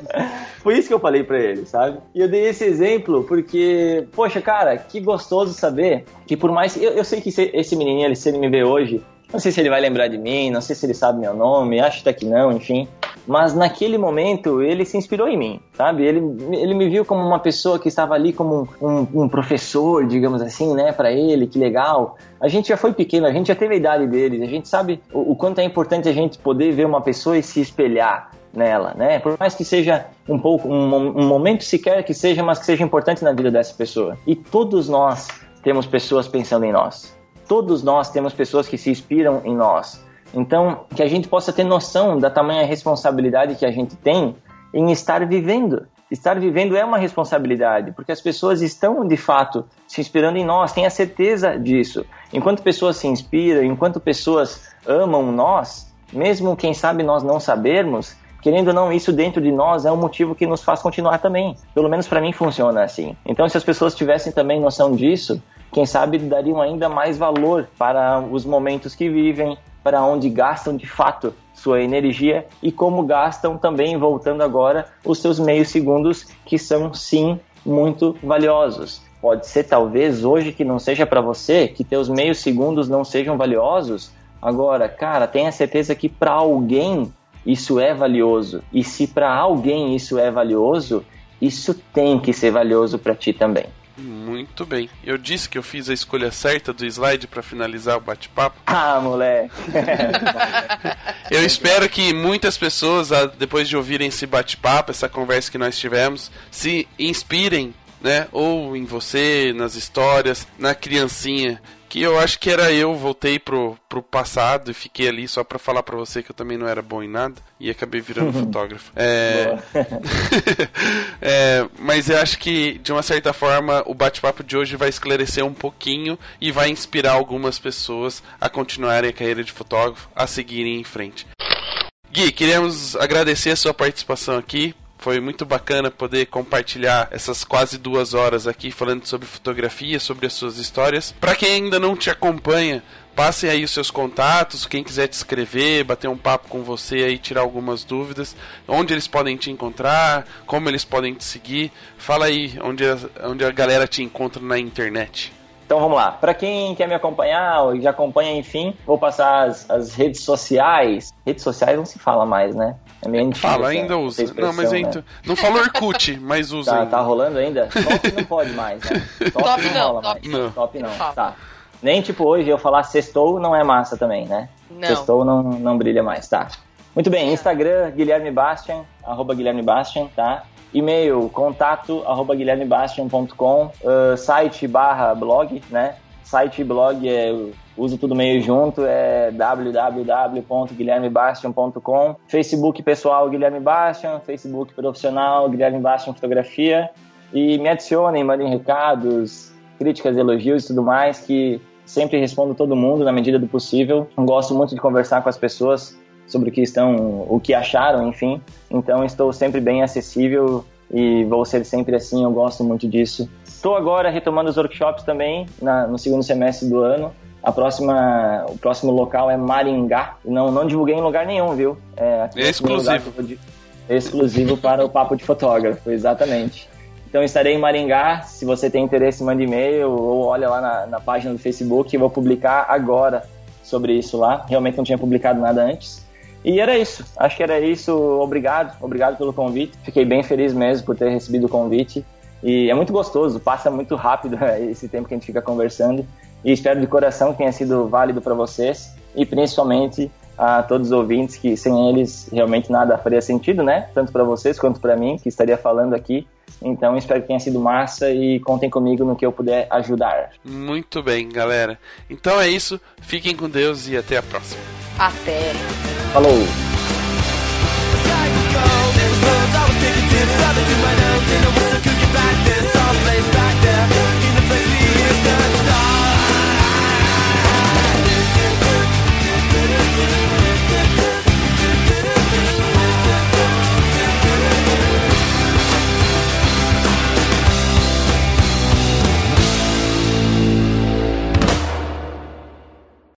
Foi isso que eu falei para ele, sabe? E eu dei esse exemplo porque, poxa, cara, que gostoso saber que por mais. Eu, eu sei que esse menininho, ele, se ele me vê hoje, não sei se ele vai lembrar de mim, não sei se ele sabe meu nome, acho até que não, enfim. Mas naquele momento ele se inspirou em mim, sabe? Ele, ele me viu como uma pessoa que estava ali como um, um professor, digamos assim, né, para ele, que legal. A gente já foi pequeno, a gente já teve a idade deles, a gente sabe o, o quanto é importante a gente poder ver uma pessoa e se espelhar nela, né? Por mais que seja um pouco, um, um momento sequer que seja, mas que seja importante na vida dessa pessoa. E todos nós temos pessoas pensando em nós todos nós temos pessoas que se inspiram em nós. Então, que a gente possa ter noção da tamanha responsabilidade que a gente tem em estar vivendo. Estar vivendo é uma responsabilidade, porque as pessoas estão de fato se inspirando em nós, tenha certeza disso. Enquanto pessoas se inspiram, enquanto pessoas amam nós, mesmo quem sabe nós não sabermos, querendo ou não, isso dentro de nós é um motivo que nos faz continuar também. Pelo menos para mim funciona assim. Então, se as pessoas tivessem também noção disso, quem sabe dariam ainda mais valor para os momentos que vivem, para onde gastam de fato sua energia e como gastam também, voltando agora, os seus meios segundos, que são sim muito valiosos. Pode ser talvez hoje que não seja para você, que teus meios segundos não sejam valiosos. Agora, cara, tenha certeza que para alguém isso é valioso. E se para alguém isso é valioso, isso tem que ser valioso para ti também. Muito bem. Eu disse que eu fiz a escolha certa do slide para finalizar o bate-papo. Ah, moleque. eu espero que muitas pessoas, depois de ouvirem esse bate-papo, essa conversa que nós tivemos, se inspirem né? Ou em você, nas histórias, na criancinha que eu acho que era eu, voltei pro, pro passado e fiquei ali só para falar para você que eu também não era bom em nada e acabei virando fotógrafo. É... é, mas eu acho que de uma certa forma o bate-papo de hoje vai esclarecer um pouquinho e vai inspirar algumas pessoas a continuarem a carreira de fotógrafo, a seguirem em frente. Gui, queremos agradecer a sua participação aqui Foi muito bacana poder compartilhar essas quase duas horas aqui falando sobre fotografia, sobre as suas histórias. Para quem ainda não te acompanha, passem aí os seus contatos, quem quiser te escrever, bater um papo com você aí, tirar algumas dúvidas, onde eles podem te encontrar, como eles podem te seguir. Fala aí onde a, onde a galera te encontra na internet. Então vamos lá. Para quem quer me acompanhar ou já acompanha, enfim, vou passar as, as, redes sociais. Redes sociais não se fala mais, né? É meio antigo, Fala, ainda usa. Não, mas né? não falou Orkut, mas usa. Tá, tá, rolando ainda? Top não pode mais, né? Top, top não, não, rola top, mais. Não. Top não. Tá. Nem tipo hoje eu falar sextou não é massa também, né? Não. Sextou não, não brilha mais, tá? Muito bem, Instagram, Guilherme Bastian, arroba Guilherme Bastian, tá? E-mail, contato, arroba guilhermebastian.com, uh, site barra blog, né? Site e blog é uso tudo meio junto, é www.guilhermebastian.com. Facebook pessoal Guilherme Bastian, Facebook profissional Guilherme Bastian Fotografia. E me adicionem, mandem recados, críticas, elogios e tudo mais, que sempre respondo todo mundo na medida do possível. Gosto muito de conversar com as pessoas sobre o que estão, o que acharam, enfim. Então estou sempre bem acessível e vou ser sempre assim, eu gosto muito disso. Estou agora retomando os workshops também na, no segundo semestre do ano. A próxima, o próximo local é Maringá. Não, não divulguei em lugar nenhum, viu? É, é exclusivo. Exclusivo para o Papo de Fotógrafo, exatamente. Então estarei em Maringá. Se você tem interesse, mande e-mail ou olha lá na, na página do Facebook. Eu vou publicar agora sobre isso lá. Realmente não tinha publicado nada antes. E era isso. Acho que era isso. Obrigado. Obrigado pelo convite. Fiquei bem feliz mesmo por ter recebido o convite. E é muito gostoso. Passa muito rápido esse tempo que a gente fica conversando. E espero de coração que tenha sido válido para vocês. E principalmente a todos os ouvintes que sem eles realmente nada faria sentido, né? Tanto para vocês quanto para mim que estaria falando aqui. Então espero que tenha sido massa e contem comigo no que eu puder ajudar. Muito bem, galera. Então é isso. Fiquem com Deus e até a próxima. Até. Falou. You know